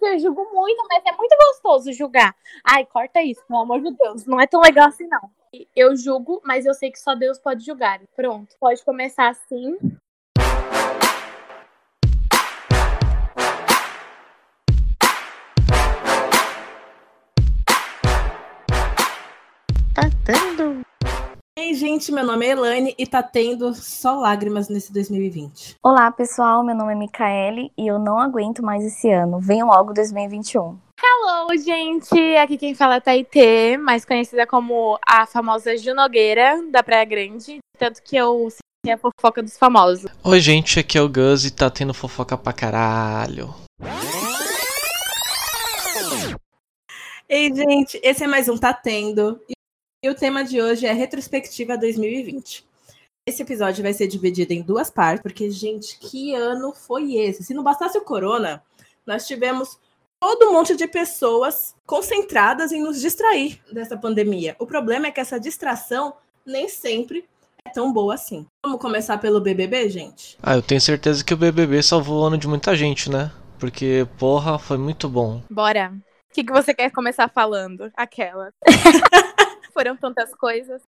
Gente, eu julgo muito, mas é muito gostoso julgar. Ai, corta isso, pelo amor de Deus. Não é tão legal assim, não. Eu julgo, mas eu sei que só Deus pode julgar. Pronto, pode começar assim. Tá tendo. Ei, gente, meu nome é Elaine e tá tendo só lágrimas nesse 2020. Olá, pessoal, meu nome é Micaele e eu não aguento mais esse ano. Venham logo 2021. Hello, gente! Aqui quem fala é Taitê, mais conhecida como a famosa Junogueira da Praia Grande. Tanto que eu sei a fofoca dos famosos. Oi, gente, aqui é o Gus e tá tendo fofoca pra caralho. Ei, gente, esse é mais um Tá Tendo. E o tema de hoje é Retrospectiva 2020. Esse episódio vai ser dividido em duas partes, porque, gente, que ano foi esse? Se não bastasse o corona, nós tivemos todo um monte de pessoas concentradas em nos distrair dessa pandemia. O problema é que essa distração nem sempre é tão boa assim. Vamos começar pelo BBB, gente? Ah, eu tenho certeza que o BBB salvou o ano de muita gente, né? Porque, porra, foi muito bom. Bora. O que, que você quer começar falando? Aquela. Foram tantas coisas.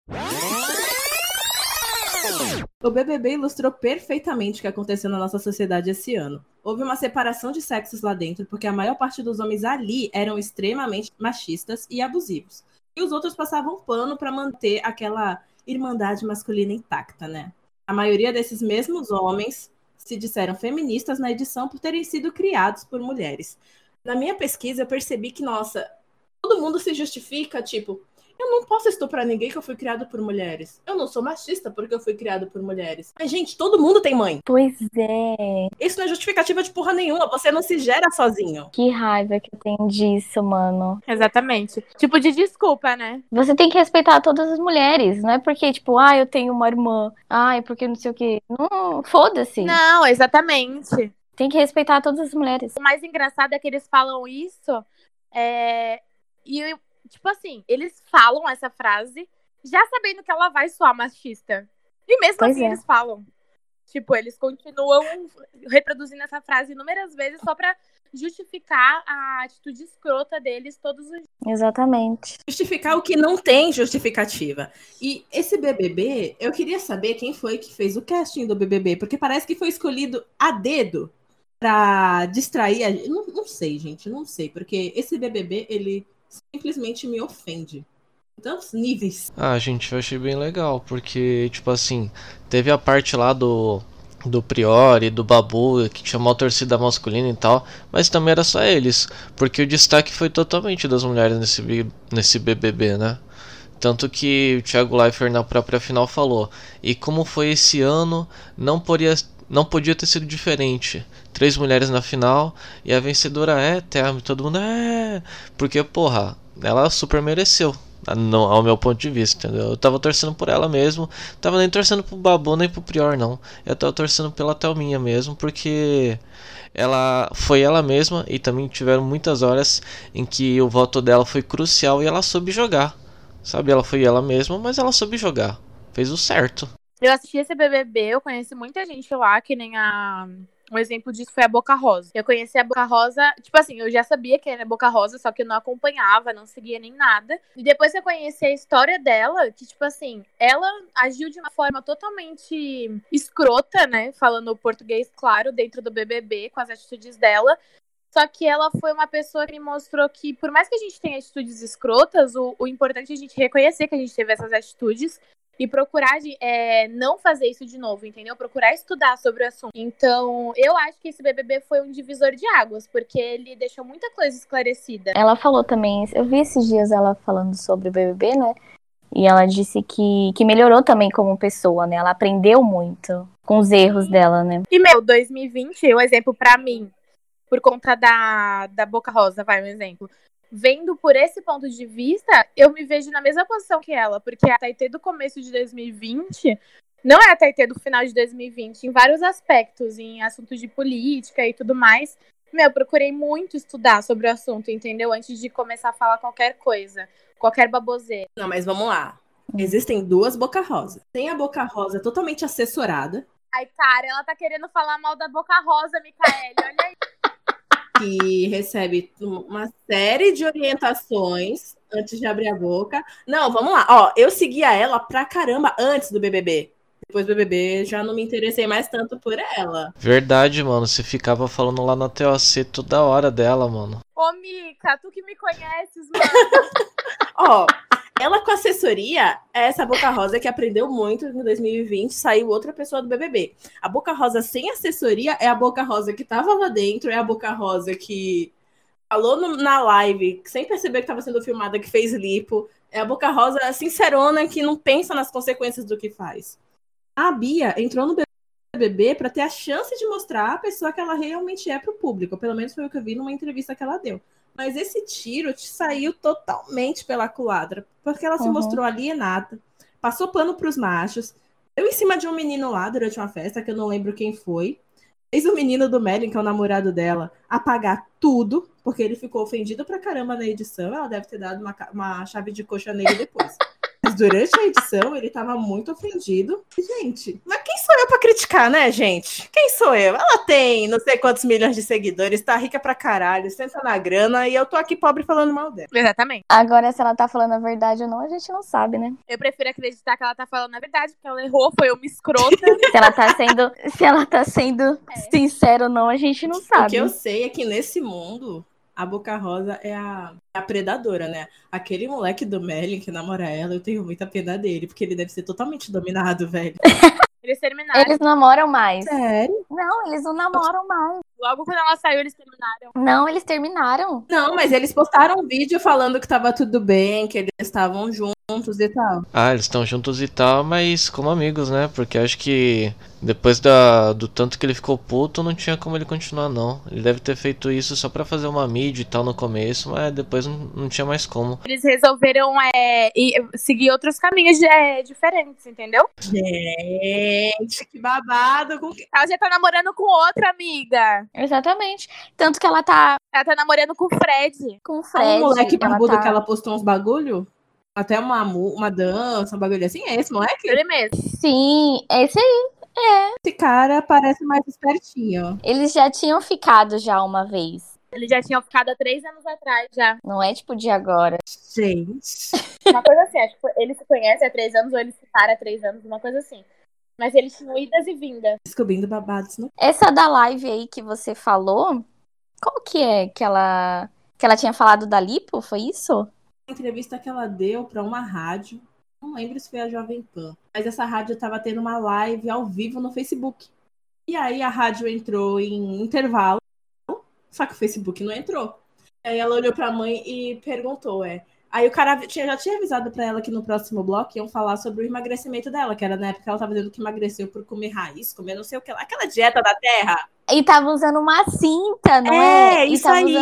O BBB ilustrou perfeitamente o que aconteceu na nossa sociedade esse ano. Houve uma separação de sexos lá dentro, porque a maior parte dos homens ali eram extremamente machistas e abusivos. E os outros passavam pano para manter aquela irmandade masculina intacta, né? A maioria desses mesmos homens se disseram feministas na edição por terem sido criados por mulheres. Na minha pesquisa, eu percebi que, nossa, todo mundo se justifica, tipo, eu não posso estuprar ninguém que eu fui criado por mulheres. Eu não sou machista porque eu fui criado por mulheres. Mas, gente, todo mundo tem mãe. Pois é. Isso não é justificativa de porra nenhuma. Você não se gera sozinho. Que raiva que eu tenho disso, mano. Exatamente. Tipo de desculpa, né? Você tem que respeitar todas as mulheres. Não é porque, tipo, ah, eu tenho uma irmã. Ai, porque não sei o quê. Não, foda-se. Não, exatamente. Tem que respeitar todas as mulheres. O mais engraçado é que eles falam isso. É... E tipo assim, eles falam essa frase já sabendo que ela vai soar machista. E mesmo Pois assim é. eles falam. Tipo, eles continuam reproduzindo essa frase inúmeras vezes só pra justificar a atitude escrota deles todos os dias. Exatamente. Justificar o que não tem justificativa. E esse BBB, eu queria saber quem foi que fez o casting do BBB, porque parece que foi escolhido a dedo pra distrair a gente. Não, não sei, gente, não sei, porque esse BBB, ele simplesmente me ofende. Tantos níveis. Ah, gente, eu achei bem legal, porque, tipo assim, teve a parte lá do, do Priori, do Babu, que chamou a torcida masculina e tal, mas também era só eles, porque o destaque foi totalmente das mulheres nesse, nesse BBB, né? Tanto que o Thiago Leifert na própria final falou, e como foi esse ano, não podia, não podia ter sido diferente. Três mulheres na final, e a vencedora é Thelma, todo mundo é... Porque, porra, ela super mereceu. No, ao meu ponto de vista, entendeu? Eu tava torcendo por ela mesmo, tava nem torcendo pro Babu nem pro Prior, não. Eu tava torcendo pela Thelminha mesmo, porque ela foi ela mesma e também tiveram muitas horas em que o voto dela foi crucial e ela soube jogar. Sabe, ela foi ela mesma, mas ela soube jogar. Fez o certo. Eu assisti esse BBB, eu conheci muita gente lá, que nem a. Um exemplo disso foi a Boca Rosa. Eu conheci a Boca Rosa, tipo assim, eu já sabia que era Boca Rosa, só que eu não acompanhava, não seguia nem nada. E depois eu conheci a história dela, que, tipo assim, ela agiu de uma forma totalmente escrota, né? Falando português, claro, dentro do BBB, com as atitudes dela. Só que ela foi uma pessoa que me mostrou que, por mais que a gente tenha atitudes escrotas, o, o importante é a gente reconhecer que a gente teve essas atitudes e procurar é, não fazer isso de novo, entendeu? Procurar estudar sobre o assunto. Então, eu acho que esse BBB foi um divisor de águas, porque ele deixou muita coisa esclarecida. Ela falou também, eu vi esses dias ela falando sobre o BBB, né? E ela disse que, que melhorou também como pessoa, né? Ela aprendeu muito com os erros dela, né? E, meu, 2020, o exemplo pra mim, por conta da, da Boca Rosa, vai um exemplo. Vendo por esse ponto de vista, eu me vejo na mesma posição que ela, porque a Taitê do começo de 2020 não é a Taitê do final de 2020, em vários aspectos, em assuntos de política e tudo mais. Meu, eu procurei muito estudar sobre o assunto, entendeu? Antes de começar a falar qualquer coisa, qualquer baboseira. Não, mas vamos lá. Existem duas Boca Rosa. Tem a Boca Rosa totalmente assessorada. Ai, cara, ela tá querendo falar mal da Boca Rosa, Micaele, olha aí. Que recebe uma série de orientações antes de abrir a boca. Não, vamos lá. Ó, eu seguia ela pra caramba antes do BBB. Depois do BBB, já não me interessei mais tanto por ela. Verdade, mano. Você ficava falando lá na TOC toda hora dela, mano. Ô, Mica, tu que me conheces, mano. Ó, ela com assessoria é essa Boca Rosa que aprendeu muito em 2020, saiu outra pessoa do BBB. A Boca Rosa sem assessoria é a Boca Rosa que tava lá dentro, é a Boca Rosa que falou no, na live, sem perceber que estava sendo filmada, que fez lipo. É a Boca Rosa sincerona que não pensa nas consequências do que faz. A Bia entrou no BBB para ter a chance de mostrar a pessoa que ela realmente é para o público. Pelo menos foi o que eu vi numa entrevista que ela deu. Mas esse tiro te saiu totalmente pela culatra, porque ela uhum. se mostrou alienada, passou pano para os machos, eu em cima de um menino lá durante uma festa, que eu não lembro quem foi, fez o menino do Merlin, que é o namorado dela, apagar tudo, porque ele ficou ofendido pra caramba na edição. Ela deve ter dado uma, uma chave de coxa nele depois. Durante a edição, ele tava muito ofendido. Gente, mas quem sou eu pra criticar, né, gente? Quem sou eu? Ela tem não sei quantos milhões de seguidores, tá rica pra caralho, senta na grana e eu tô aqui pobre falando mal dela. Exatamente. Agora, se ela tá falando a verdade ou não, a gente não sabe, né? Eu prefiro acreditar que ela tá falando a verdade, porque ela errou, foi uma escrota. se ela tá sendo, se ela tá sendo é. sincera ou não, a gente não sabe. O que eu sei é que nesse mundo a Boca Rosa é a, a, predadora, né? Aquele moleque do Merlin que namora ela, eu tenho muita pena dele, porque ele deve ser totalmente dominado, velho. Eles terminaram. Eles namoram mais. Sério? Não, eles não namoram mais. Logo quando ela saiu, eles terminaram. Não, eles terminaram. Não, mas eles postaram um vídeo falando que tava tudo bem, que eles estavam juntos e tal. Ah, eles estão juntos e tal, mas como amigos, né? Porque acho que depois da, do tanto que ele ficou puto, não tinha como ele continuar, não. Ele deve ter feito isso só pra fazer uma mídia e tal no começo, mas depois não, não tinha mais como. Eles resolveram é, seguir outros caminhos é, diferentes, entendeu? Gente, que babado. Com... Ela já tá namorando com outra amiga. Exatamente. Tanto que ela tá. Ela tá namorando com o Fred. Com o Fred. O moleque barbudo tá... que ela postou uns bagulho? Até uma, uma dança, um bagulho assim. É esse moleque? Ele mesmo. Sim, é esse aí. É. Esse cara parece mais espertinho. Eles já tinham ficado já uma vez. Eles já tinham ficado há três anos atrás já. Não é tipo de agora. Gente. Uma coisa assim, acho que eles se conhecem há três anos ou eles ficaram há três anos, uma coisa assim. Mas eles tinham idas e vindas. Descobrindo babados, né? Essa da live aí que você falou, qual que é que ela que ela tinha falado da lipo, foi isso? A entrevista que ela deu para uma rádio não lembro se foi a Jovem Pan, mas essa rádio estava tendo uma live ao vivo no Facebook. E aí a rádio entrou em intervalo, só que o Facebook não entrou. Aí ela olhou para a mãe e perguntou, é, Aí o cara tinha, já tinha avisado para ela que no próximo bloco iam falar sobre o emagrecimento dela, que era na época que ela tava dizendo que emagreceu por comer raiz, comer não sei o que lá. Aquela dieta da terra. E tava usando uma cinta, não é? É, isso aí,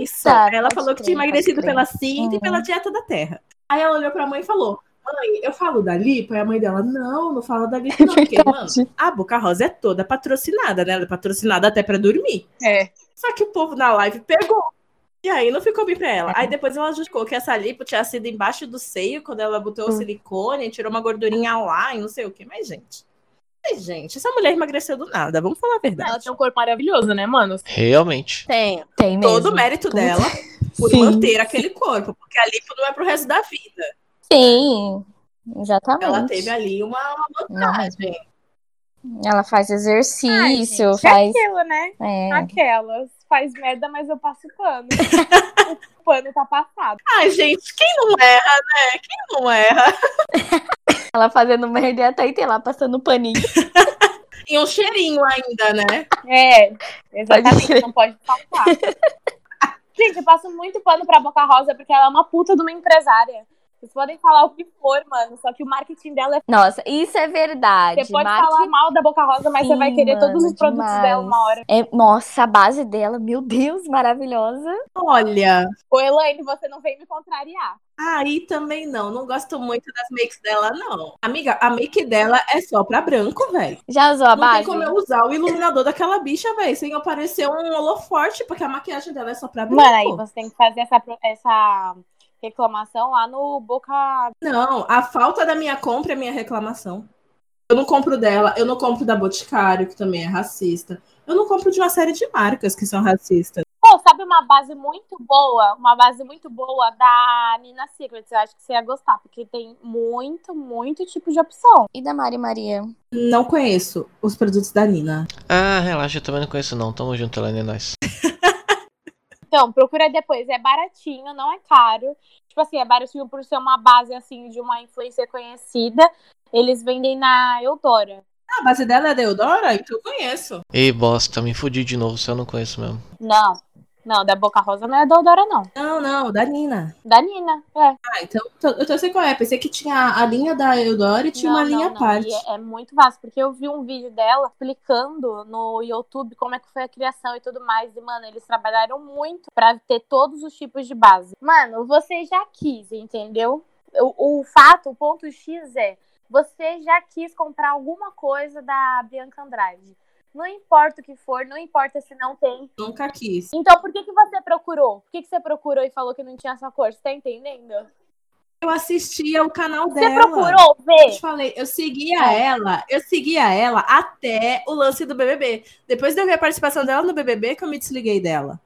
isso. Cinta, ela falou que tinha emagrecido pela cinta uhum. e pela dieta da terra. Aí ela olhou pra mãe e falou: mãe, eu falo da Lipo? E a mãe dela, não, não fala da Lipo, não. Porque, mano, a Boca Rosa é toda patrocinada, né? Ela é patrocinada até pra dormir. É. Só que o povo na live pegou. E aí não ficou bem pra ela. Aí depois ela justificou que essa lipo tinha sido embaixo do seio, quando ela botou o hum. silicone, tirou uma gordurinha lá e não sei o que. Mas, gente. Mas, gente, essa mulher emagreceu do nada, vamos falar a verdade. Ela tem um corpo maravilhoso, né, mano? Realmente. Tem. Tem mesmo. Todo o mérito dela por Sim. manter aquele corpo, porque a lipo não é pro resto da vida. Sim, exatamente. Ela teve ali uma, uma vantagem. Ela faz exercício, Ai, gente, faz. É aquilo, né? É. Aquelas. Faz merda, mas eu passo pano. o pano tá passado. Ai, gente, quem não erra, né? Quem não erra? Ela fazendo merda e a Thaí lá passando paninho. e um cheirinho ainda, né? É, exatamente, não pode faltar. Gente, eu passo muito pano pra Boca Rosa porque ela é uma puta de uma empresária. Vocês podem falar o que for, mano, só que o marketing dela é. Nossa, isso é verdade. Você pode Market... falar mal da Boca Rosa, mas Sim, você vai querer mano, todos os produtos demais. dela uma hora. É, nossa, a base dela, meu Deus, maravilhosa. Olha. Ô, Elaine, você não vem me contrariar. Aí também não, não gosto muito das makes dela, não. Amiga, a make dela é só pra branco, velho. Já usou a não base? Não tem como eu usar o iluminador daquela bicha, velho, sem aparecer um holoforte, porque a maquiagem dela é só pra branco. Mano, aí você tem que fazer essa, essa reclamação lá no Boca. Não, a falta da minha compra é minha reclamação. Eu não compro dela, eu não compro da Boticário, que também é racista. Eu não compro de uma série de marcas que são racistas. Oh, sabe uma base muito boa? Uma base muito boa da Nina Secrets. Eu acho que você ia gostar, porque tem muito, muito tipo de opção. E da Mari Maria? Não conheço os produtos da Nina. Ah, relaxa, eu também não conheço não. Tamo junto, Elaine, é nóis. Então, procura depois. É baratinho, não é caro. Tipo assim, é baratinho por ser uma base, assim, de uma influencer conhecida. Eles vendem na Eudora. Ah, a base dela é da Eudora? Então eu conheço. Ei, bosta, me fudi de novo se eu não conheço mesmo. Não. Não, da Boca Rosa não é da Eudora, não. Não, não, da Nina. Da Nina, é. Ah, então então- eu tô sei qual é. Pensei que tinha a linha da Eudora e tinha Não, uma linha à parte. É, é muito vasto, porque eu vi um vídeo dela explicando no YouTube como é que foi a criação e tudo mais. E, mano, eles trabalharam muito pra ter todos os tipos de base. Mano, você já quis, entendeu? O, o fato, o ponto X é, você já quis comprar alguma coisa da Bianca Andrade. Não importa o que for, não importa se não tem. Nunca quis. Então, por que, que você procurou? Por que, que você procurou e falou que não tinha essa cor? Você tá entendendo? Eu assistia o canal Você dela. procurou Eu ver? te falei, eu seguia É. ela, eu seguia ela até o lance do BBB. Depois de eu ver a participação dela no BBB, que eu me desliguei dela.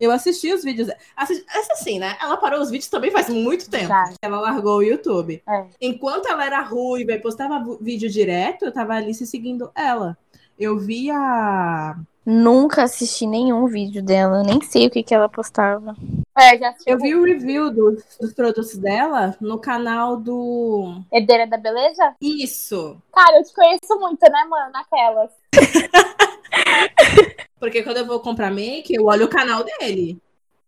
Eu assisti os vídeos. Assisti, essa assim, né? Ela parou os vídeos também faz muito tempo. Ela largou o YouTube. É. Enquanto ela era ruiva e postava vídeo direto, eu tava ali se seguindo ela. Eu via. Nunca assisti nenhum vídeo dela, nem sei o que, que ela postava. É, já assisti. Eu vi o review dos, dos produtos dela no canal do. Herdeira da Beleza? Isso! Cara, eu te conheço muito, né, mano? Naquelas. Porque quando eu vou comprar make, eu olho o canal dele.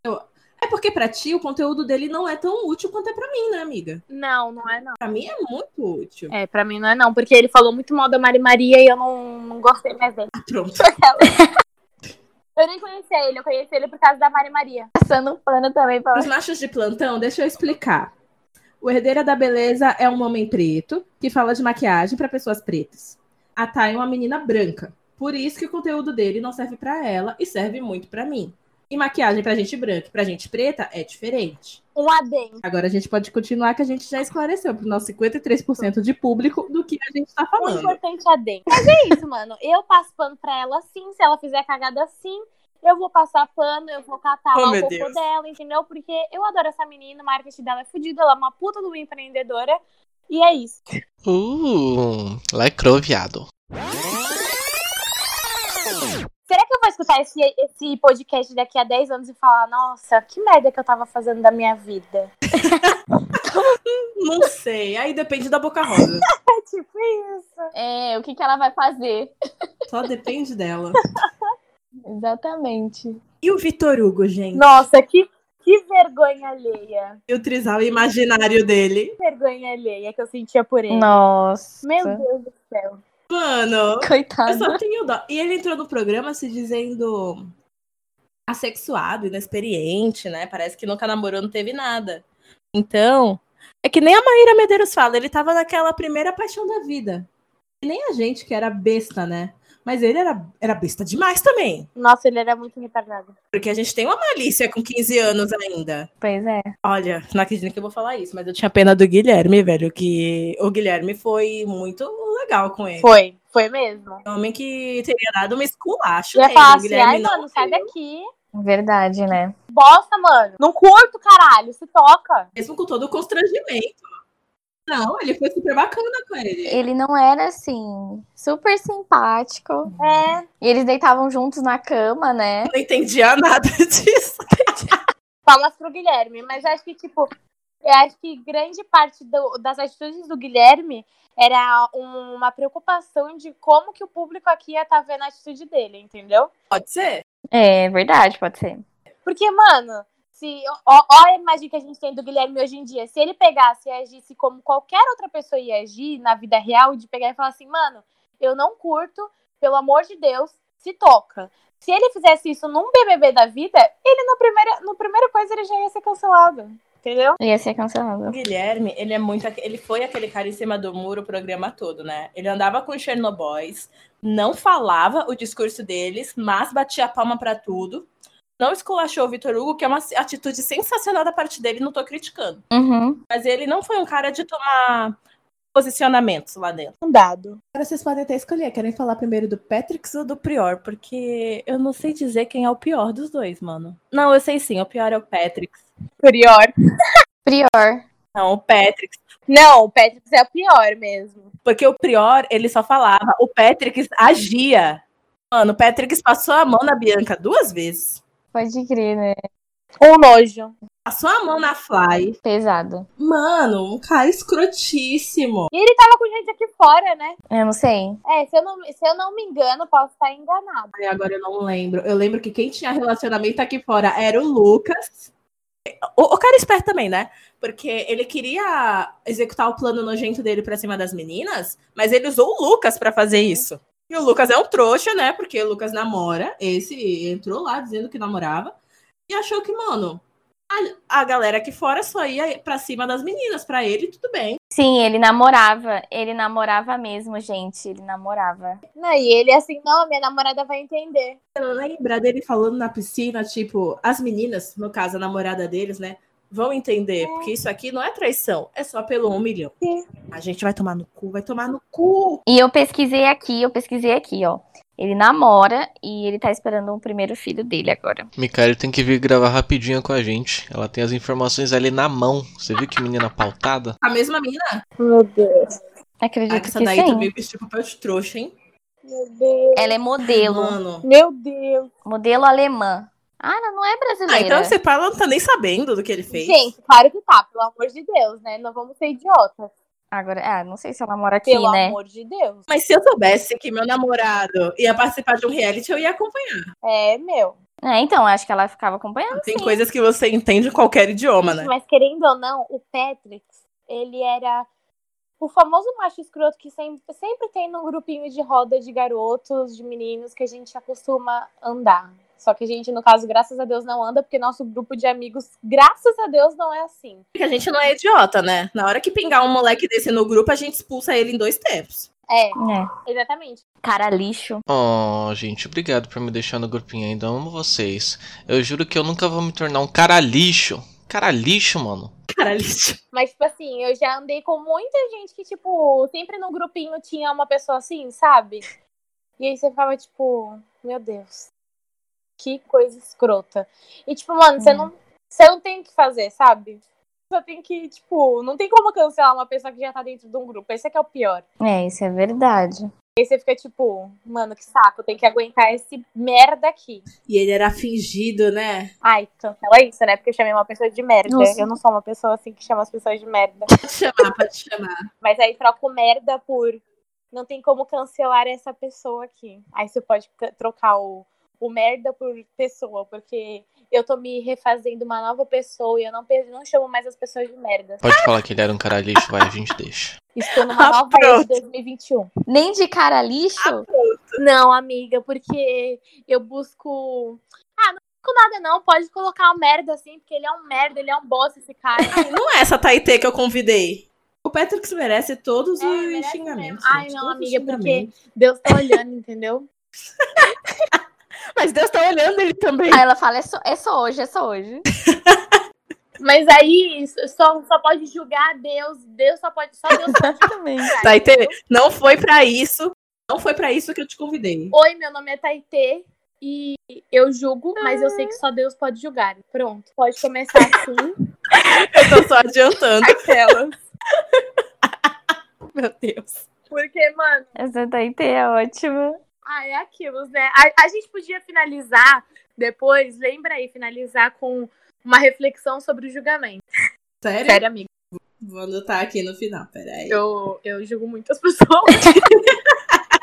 Eu- É porque pra ti o conteúdo dele não é tão útil quanto é pra mim, né, amiga? Não, não é não. Pra mim é muito útil. É, pra mim não é não, porque ele falou muito mal da Mari Maria e eu não, não gostei mais dele. Ah, Pronto. Eu nem conhecia ele, eu conheci ele por causa da Mari Maria. Passando um pano também pra Para os machos de plantão, deixa eu explicar. O Herdeira da Beleza é um homem preto que fala de maquiagem pra pessoas pretas. A Thay é uma menina branca. Por isso que o conteúdo dele não serve pra ela e serve muito pra mim. E maquiagem pra gente branca e pra gente preta é diferente. Um adendo. Agora a gente pode continuar que a gente já esclareceu pro nosso 53% de público do que a gente tá Um falando. importante adendo. Mas é isso, mano. Eu passo pano pra ela sim. Se ela fizer cagada assim, eu vou passar pano, eu vou catar Oh, lá o cocô Deus. dela, entendeu? Porque eu adoro essa menina, o marketing dela é fodido, ela é uma puta de uma empreendedora. E é isso. Uh, lacrou, viado. Será que eu vou escutar esse, esse podcast daqui a 10 anos e falar, nossa, que merda que eu tava fazendo da minha vida? Não sei, aí depende da Boca Rosa. É tipo isso. É, o que, que ela vai fazer? Só depende dela. Exatamente. E o Vitor Hugo, gente? Nossa, que, que vergonha alheia. E o trisal imaginário dele. Que vergonha alheia que eu sentia por ele. Nossa. Meu Deus do céu. Mano, eu Coitado. só tenho dó. E ele entrou no programa se dizendo assexuado, inexperiente, né? Parece que nunca namorou, não teve nada. Então, é que nem a Maíra Medeiros fala, ele tava naquela primeira paixão da vida. E nem a gente que era besta, né? Mas ele era, era besta demais também. Nossa, ele era muito retardado. Porque a gente tem uma malícia com 15 anos ainda. Pois é. Olha, não acredito que eu vou falar isso, mas eu tinha pena do Guilherme, velho, que o Guilherme foi muito legal com ele. Foi, foi mesmo. Um homem que teria dado uma esculacho Eu ia falar assim, Guilherme ai, não mano, sai daqui. Verdade, né? Bosta, mano. Não curto, caralho. Se toca. Mesmo com todo o constrangimento. Não, ele foi super bacana com ele. Ele não era assim, super simpático. É. E eles deitavam juntos na cama, né? Eu não entendia nada disso. Palmas pro Guilherme. Mas acho que, tipo, eu acho que grande parte do- das atitudes do Guilherme era um- uma preocupação de como que o público aqui ia estar vendo a atitude dele, entendeu? Pode ser? É verdade, pode ser. Porque, mano, se. Ó, ó a imagem que a gente tem do Guilherme hoje em dia. Se ele pegasse e agisse como qualquer outra pessoa ia agir na vida real, de pegar e falar assim, mano, eu não curto, pelo amor de Deus, se toca. Se ele fizesse isso num BBB da vida, ele no primeiro, no primeiro coisa ele já ia ser cancelado. Entendeu? Ia ser cancelado. O Guilherme, ele é muito. Ele foi aquele cara em cima do muro o programa todo, né? Ele andava com os Chernobyls, não falava o discurso deles, mas batia a palma pra tudo. Não esculachou o Vitor Hugo, que é uma atitude sensacional da parte dele, não tô criticando. Uhum. Mas ele não foi um cara de tomar posicionamentos lá dentro. Um dado. Agora vocês podem até escolher, querem falar primeiro do Patrix ou do Prior, porque eu não sei dizer quem é o pior dos dois, mano. Não, eu sei sim, o pior é o Patrix. Prior. Prior. Não, o Patrix. Não, o Patrick é o pior mesmo. Porque o Prior, ele só falava, o Patrix agia. Mano, o Patrix passou a mão na Bianca duas vezes. Pode crer, né? Um nojo. Passou a mão na Fly. Pesado. Mano, um cara escrotíssimo. E ele tava com gente aqui fora, né? Eu não sei. É, se eu não, se eu não me engano, posso estar enganado. Ai, agora eu não lembro. Eu lembro que quem tinha relacionamento aqui fora era o Lucas. O, o cara esperto também, né? Porque ele queria executar o plano nojento dele pra cima das meninas, mas ele usou o Lucas pra fazer isso. E o Lucas é um trouxa, né? Porque o Lucas namora. Esse entrou lá dizendo que namorava. E achou que, mano, a, a galera aqui fora só ia pra cima das meninas. Pra ele, tudo bem. Sim, ele namorava. Ele namorava mesmo, gente. Ele namorava. Não, e ele assim, não, minha namorada vai entender. Lembra dele falando na piscina, tipo, as meninas, no caso, a namorada deles, né? Vão entender, porque isso aqui não é traição, é só pelo um milhão. Sim. A gente vai tomar no cu, vai tomar no cu. E eu pesquisei aqui, eu pesquisei aqui, ó. Ele namora e ele tá esperando o primeiro filho dele agora. Micaele tem que vir gravar rapidinho com a gente. Ela tem as informações ali na mão. Você viu que menina pautada? A mesma menina? Meu Deus. Acredito Ah, que essa que daí sim. também vestiu papel de trouxa, hein? Meu Deus. Ela é modelo. Mano. Meu Deus. Modelo alemã. Ah, ela não é Ah, brasileira. então você fala, não tá nem sabendo do que ele fez. Gente, claro que tá, pelo amor de Deus, né? Não vamos ser idiotas. Agora, ah, não sei se ela mora aqui, Pelo né? amor de Deus. Mas se eu soubesse que meu namorado ia participar de um reality, eu ia acompanhar. É, meu. É, então, acho que ela ficava acompanhando. Tem sim. coisas que você entende em qualquer idioma, né? Mas querendo ou não, o Patrick, ele era o famoso macho escroto que sempre, sempre tem num grupinho de roda de garotos, de meninos que a gente acostuma andar. Só que a gente, no caso, graças a Deus, não anda, porque nosso grupo de amigos, graças a Deus, não é assim. Porque a gente não é idiota, né? Na hora que pingar um moleque desse no grupo, a gente expulsa ele em dois tempos. É, É. exatamente. Cara lixo. Oh, gente, obrigado por me deixar no grupinho ainda. Amo vocês. Eu juro que eu nunca vou me tornar um cara lixo. Cara lixo, mano. Caralho. Mas, tipo assim, eu já andei com muita gente que, tipo, sempre no grupinho tinha uma pessoa assim, sabe? E aí você ficava, tipo, meu Deus, que coisa escrota. E, tipo, mano, você Hum. não, você não tem o que fazer, sabe? Você tem que, tipo, não tem como cancelar uma pessoa que já tá dentro de um grupo. Esse é que é o pior. É, isso é verdade. Aí você fica, tipo, mano, que saco, tem que aguentar esse merda aqui. E ele era fingido, né? Ai, cancela isso, né? Porque eu chamei uma pessoa de merda. Nossa. Eu não sou uma pessoa assim que chama as pessoas de merda. Pode chamar, pode chamar. Mas aí troca o merda por. Não tem como cancelar essa pessoa aqui. Aí você pode ca- trocar o, o merda por pessoa, porque eu tô me refazendo uma nova pessoa e eu não, não chamo mais as pessoas de merda. Pode falar que ele era um cara lixo, vai, a gente deixa. Estou numa Ah, nova era de pronto. 2021. Nem de cara lixo? Não, amiga, porque eu busco. Ah, não busco nada, não. Pode colocar o merda assim, porque ele é um merda, ele é um bosta, esse cara. Não é essa Taitê que eu convidei. O Patrick merece todos É, os merece xingamentos. mesmo. Ai, gente, não, amiga, porque-. Deus tá olhando, entendeu? Mas Deus tá olhando ele também. Aí ela fala, é só, é só hoje, é só hoje. Mas aí só, só pode julgar Deus. Deus só pode. Só Deus pode Também. Taitê, entendeu? não foi pra isso. Não foi pra isso que eu te convidei. Oi, meu nome é Taitê. E eu julgo, mas eu sei que só Deus pode julgar. Pronto. Pode começar assim. Eu tô só adiantando. Aquelas. Meu Deus. Porque, mano, Essa daí é ótima. Ah, é aquilo, né? A, a gente podia finalizar depois, lembra aí, finalizar com uma reflexão sobre o julgamento. Sério? Sério, amigo. Vou anotar aqui no final, peraí. Eu, eu julgo muitas pessoas.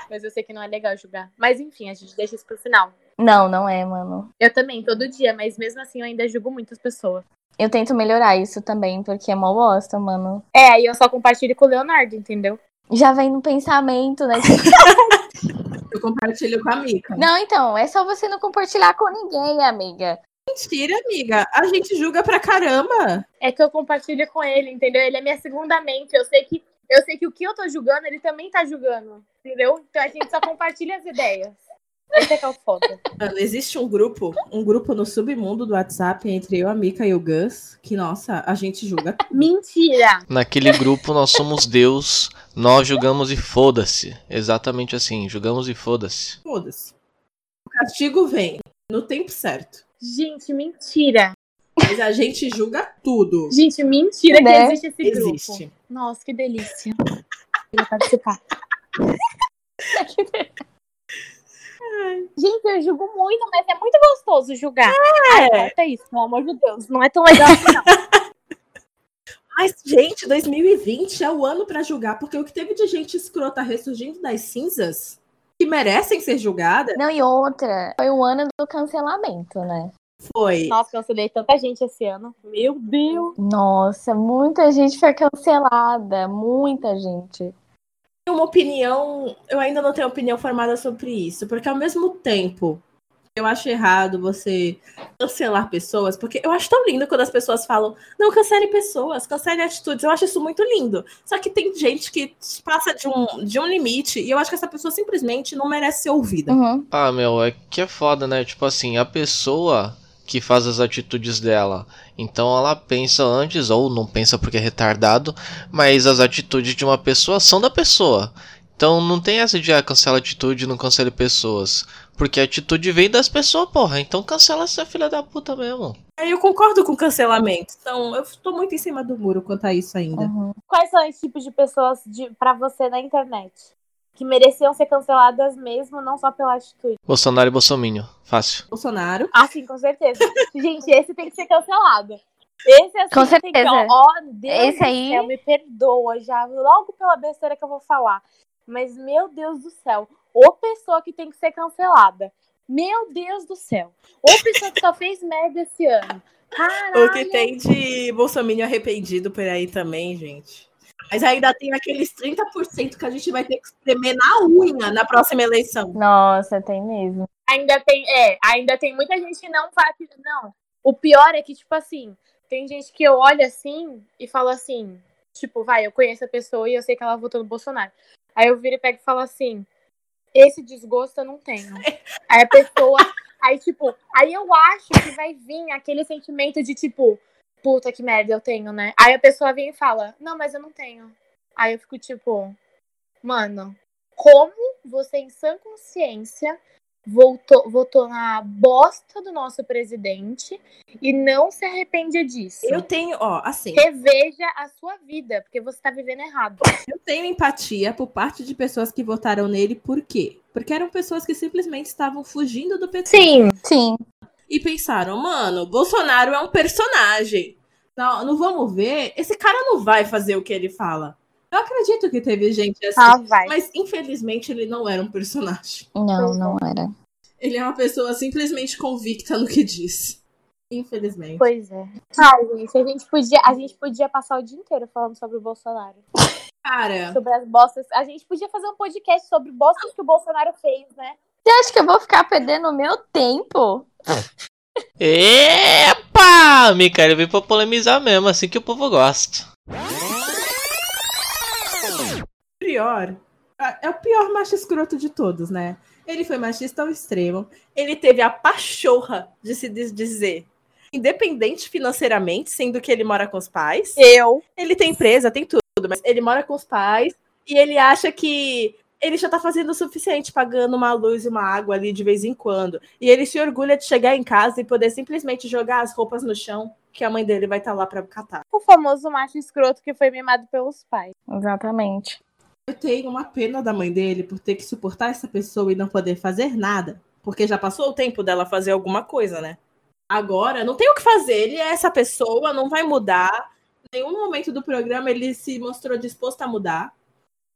mas eu sei que não é legal julgar. Mas enfim, a gente deixa isso pro final. Não, não é, mano. Eu também, todo dia, mas mesmo assim eu ainda julgo muitas pessoas. Eu tento melhorar isso também, porque é mó bosta, mano. É, aí eu só compartilho com o Leonardo, entendeu? Já vem no pensamento, né? Eu compartilho com a Mica. não, então, é só você não compartilhar com ninguém, amiga. Mentira, amiga. A gente julga pra caramba. É que eu compartilho com ele, entendeu? Ele é minha segunda mente. Eu sei que eu sei que o que eu tô julgando, ele também tá julgando, entendeu? Então a gente só compartilha as ideias. Esse é que é o foda. Mano, existe um grupo, um grupo no submundo do WhatsApp entre eu, a Mika e o Gus, que, nossa, a gente julga. Mentira! Naquele grupo nós somos Deus, nós julgamos e foda-se. Exatamente assim, julgamos e foda-se. Foda-se. O castigo vem no tempo certo. Gente, mentira. Mas a gente julga tudo. Gente, mentira Né? que existe esse grupo. Existe. Nossa, que delícia. Queria participar. Gente, eu julgo muito, mas é muito gostoso julgar. Ai, corta isso, pelo amor de Deus. Não é tão legal assim, não. Mas, gente, 2020 é o ano pra julgar, porque o que teve de gente escrota ressurgindo das cinzas, que merecem ser julgadas, Não, e outra, foi o ano do cancelamento, né? foi. Nossa, cancelei tanta gente esse ano. Meu Deus. Nossa, muita gente foi cancelada, muita gente. Uma opinião, eu ainda não tenho opinião formada sobre isso, porque ao mesmo tempo eu acho errado você cancelar pessoas, porque eu acho tão lindo quando as pessoas falam, não cancele pessoas, cancele atitudes, eu acho isso muito lindo. Só que tem gente que passa de um, de um limite e eu acho que essa pessoa simplesmente não merece ser ouvida. Uhum. Ah, meu, é que é foda, né? Tipo assim, a pessoa que faz as atitudes dela, então ela pensa antes, ou não pensa porque é retardado, mas as atitudes de uma pessoa são da pessoa. Então não tem essa de ah, cancela atitude, não cancele pessoas. Porque a atitude vem das pessoas, porra. Então cancela essa filha da puta mesmo. Aí eu concordo com o cancelamento, então eu tô muito em cima do muro quanto a isso ainda. Uhum. Quais são os tipos de pessoas de, pra você na internet? Que mereciam ser canceladas mesmo, não só pela atitude. Bolsonaro e Bolsominho. Fácil. Bolsonaro, Ah, sim, com certeza. Gente, esse tem que ser cancelado. Esse assim, Com tem que- certeza. Ó, Deus Esse do aí- céu, me perdoa já, logo pela besteira que eu vou falar. Mas, meu Deus do céu, ô pessoa que tem que ser cancelada. Meu Deus do céu. Ô pessoa que só fez merda esse ano. Caralho. o que tem de Bolsonaro arrependido por aí também, gente. Mas ainda tem aqueles 30% que a gente vai ter que espremer na unha na próxima eleição. Nossa, tem mesmo. Ainda tem, é, ainda tem muita gente que não faz. Não. O pior é que, tipo assim, tem gente que eu olho assim e falo assim, tipo, vai, eu conheço a pessoa e eu sei que ela votou no Bolsonaro. Aí eu viro e pego e falo assim, esse desgosto eu não tenho. Aí a pessoa. Aí, tipo, aí eu acho que vai vir aquele sentimento de tipo, puta que merda eu tenho, né? Aí a pessoa vem e fala, não, mas eu não tenho. Aí eu fico tipo, mano, como você em sã consciência voltou, votou na bosta do nosso presidente e não se arrepende disso? Eu tenho, ó, assim, Reveja a sua vida, porque você tá vivendo errado. eu tenho empatia por parte de pessoas que votaram nele, por quê? Porque eram pessoas que simplesmente estavam fugindo do PT. Sim, Sim. E pensaram, mano, Bolsonaro é um personagem. Não, não vamos ver. Esse cara não vai fazer o que ele fala. Eu acredito que teve gente assim. ah, vai. Mas infelizmente ele não era um personagem. Não, não era. Ele é uma pessoa simplesmente convicta no que diz. Infelizmente. Pois é. Ai, gente, a gente podia, a gente podia passar o dia inteiro falando sobre o Bolsonaro. Cara, Sobre as bostas. A gente podia fazer um podcast sobre bostas que o Bolsonaro fez, né? Você acha que eu vou ficar perdendo o meu tempo? Epa! Micael veio pra polemizar mesmo, assim que o povo gosta. pior. É o pior macho escroto de todos, né? Ele foi machista ao extremo. Ele teve a pachorra de se diz- dizer independente financeiramente, sendo que ele mora com os pais. Eu. Ele tem empresa, tem tudo, mas ele mora com os pais e ele acha que ele já tá fazendo o suficiente, pagando uma luz e uma água ali de vez em quando. E ele se orgulha de chegar em casa e poder simplesmente jogar as roupas no chão, que a mãe dele vai estar lá pra catar. O famoso macho escroto que foi mimado pelos pais. Exatamente. Eu tenho uma pena da mãe dele por ter que suportar essa pessoa e não poder fazer nada. Porque já passou o tempo dela fazer alguma coisa, né? Agora, não tem o que fazer. Ele é essa pessoa, não vai mudar. Em nenhum momento do programa ele se mostrou disposto a mudar.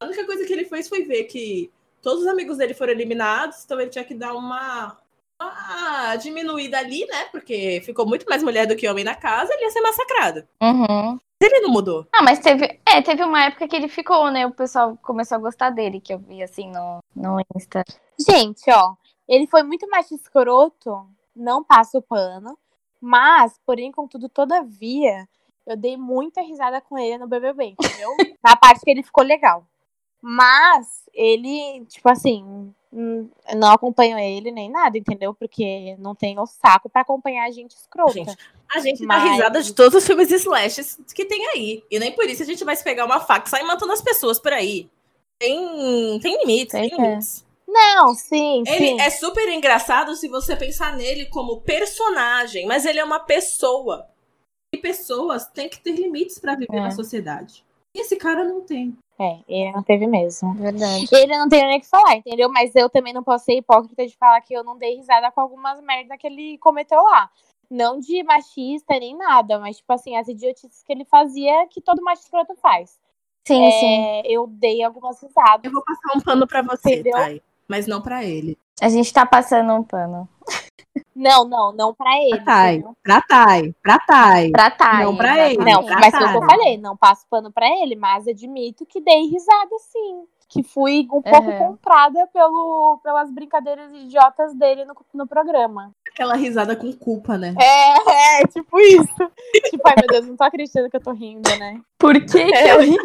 A única coisa que ele fez foi ver que todos os amigos dele foram eliminados, então ele tinha que dar uma, uma diminuída ali, né? Porque ficou muito mais mulher do que homem na casa, ele ia ser massacrado. Uhum. Ele não mudou. Ah, mas teve. É, teve uma época que ele ficou, né? O pessoal começou a gostar dele, que eu vi assim no, no Insta. Gente, ó, ele foi muito mais escroto, não passa o pano, mas, porém, contudo, todavia, eu dei muita risada com ele no BBB, entendeu? Na parte que ele ficou legal. Mas, ele, tipo assim, hum, não acompanho ele nem nada, entendeu? Porque não tenho saco pra acompanhar a gente escrota. Gente, A gente Mas- dá risada de todos os filmes slashes que tem aí. E nem por isso a gente vai se pegar uma faca e sair matando as pessoas por aí. Tem, tem limites, tem Pois é. limites. Não, sim, Ele sim. é super engraçado se você pensar nele como personagem, mas ele é uma pessoa. E pessoas têm que ter limites pra viver É. na sociedade. E esse cara não tem. É, ele não teve mesmo. Verdade. Ele não tem nem o que falar, entendeu? Mas eu também não posso ser hipócrita de falar que eu não dei risada com algumas merda que ele cometeu lá. Não de machista nem nada, mas, tipo assim, as idiotices que ele fazia que todo macho escroto faz. Sim, sim. É, eu dei algumas risadas. Eu vou passar um pano pra você, Entendeu? Thay. Mas não pra ele. A gente tá passando um pano. Não, não, não pra ele. Pra Thay. entendeu? Pra Thay. Pra Thay. Pra Thay. Não pra ele. Não, pra mas foi o que eu falei, não passo pano pra ele, mas admito que dei risada sim. Que fui um pouco Uhum. comprada pelo, pelas brincadeiras idiotas dele no, no programa. Aquela risada com culpa, né? É, é, tipo isso. tipo, ai meu Deus, não tô acreditando que eu tô rindo, né? Por que que eu ri?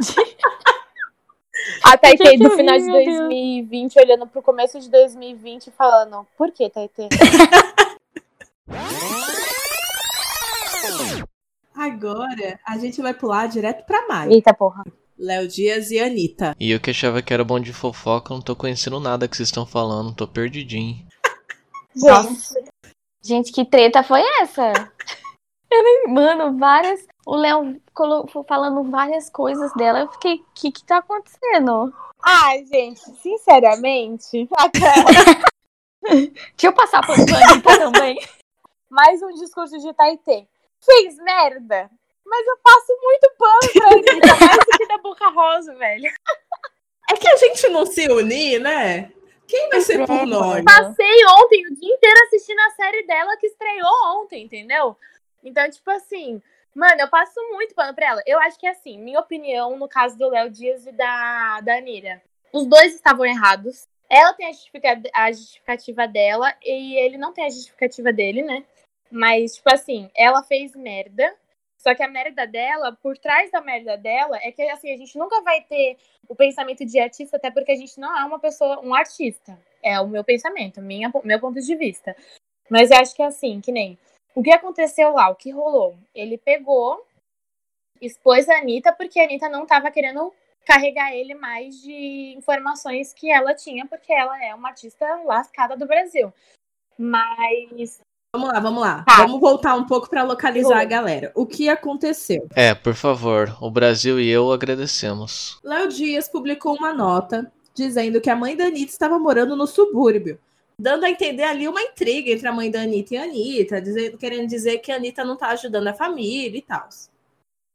A Taitê que do final de meu Deus? 2020, olhando pro começo de 2020 e falando, por que, Taitê? Agora a gente vai pular direto pra Mai. Eita porra. Léo Dias e Anitta. E eu que achava que era bom de fofoca, não tô conhecendo nada que vocês estão falando, tô perdidinho. Nossa. Gente, que treta foi essa? Eu nem- Mano, várias. O Léo falando várias coisas dela. Eu fiquei, o que que tá acontecendo? Ai, gente, sinceramente, Deixa eu passar por Anitta também. mais um discurso de Taitê. Fez merda, mas eu passo muito pano pra Anitta, mais do que da Boca Rosa, velho. É que a gente não se unir, né? Quem vai ser por nós? Passei ontem o dia inteiro assistindo a série dela que estreou ontem, entendeu? Então, tipo assim, mano, eu passo muito pano pra ela. Eu acho que, assim, minha opinião no caso do Léo Dias e da, da Anira. Os dois estavam errados. Ela tem a, justifica- a justificativa dela e ele não tem a justificativa dele, né? Mas, tipo assim, ela fez merda. Só que a merda dela, por trás da merda dela, é que assim, a gente nunca vai ter o pensamento de artista, até porque a gente não é uma pessoa, um artista. É o meu pensamento, minha, meu ponto de vista. Mas eu acho que é assim, que nem. O que aconteceu lá, o que rolou? Ele pegou, expôs a Anitta, porque a Anitta não tava querendo carregar ele mais de informações que ela tinha, porque ela é uma artista lascada do Brasil. Mas. Vamos lá, vamos lá. Tá. Vamos voltar um pouco pra localizar Vou. a galera. O que aconteceu? É, por favor, o Brasil e eu agradecemos. Léo Dias publicou uma nota dizendo que a mãe da Anitta estava morando no subúrbio, dando a entender ali uma intriga entre a mãe da Anitta e a Anitta, querendo dizer que a Anitta não tá ajudando a família e tal.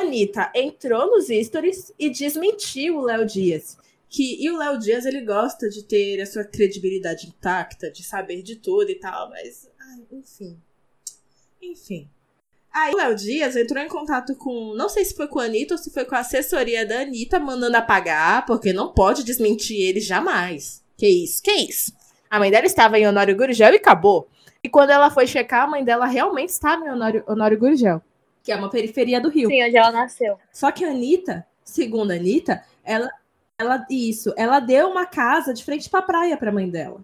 A Anitta entrou nos stories e desmentiu o Léo Dias. Que, e o Léo Dias, ele gosta de ter a sua credibilidade intacta, de saber de tudo e tal, mas, enfim. Enfim. Aí o Léo Dias entrou em contato com. Não sei se foi com a Anitta ou se foi com a assessoria da Anitta, mandando apagar, porque não pode desmentir ele jamais. Que isso? Que isso? A mãe dela estava em Honório Gurgel e acabou. E quando ela foi checar, a mãe dela realmente estava em Honório, Honório Gurgel, que é uma periferia do Rio. Sim, onde ela nasceu. Só que a Anitta, segundo a Anitta, ela, ela isso, ela deu uma casa de frente pra praia pra mãe dela.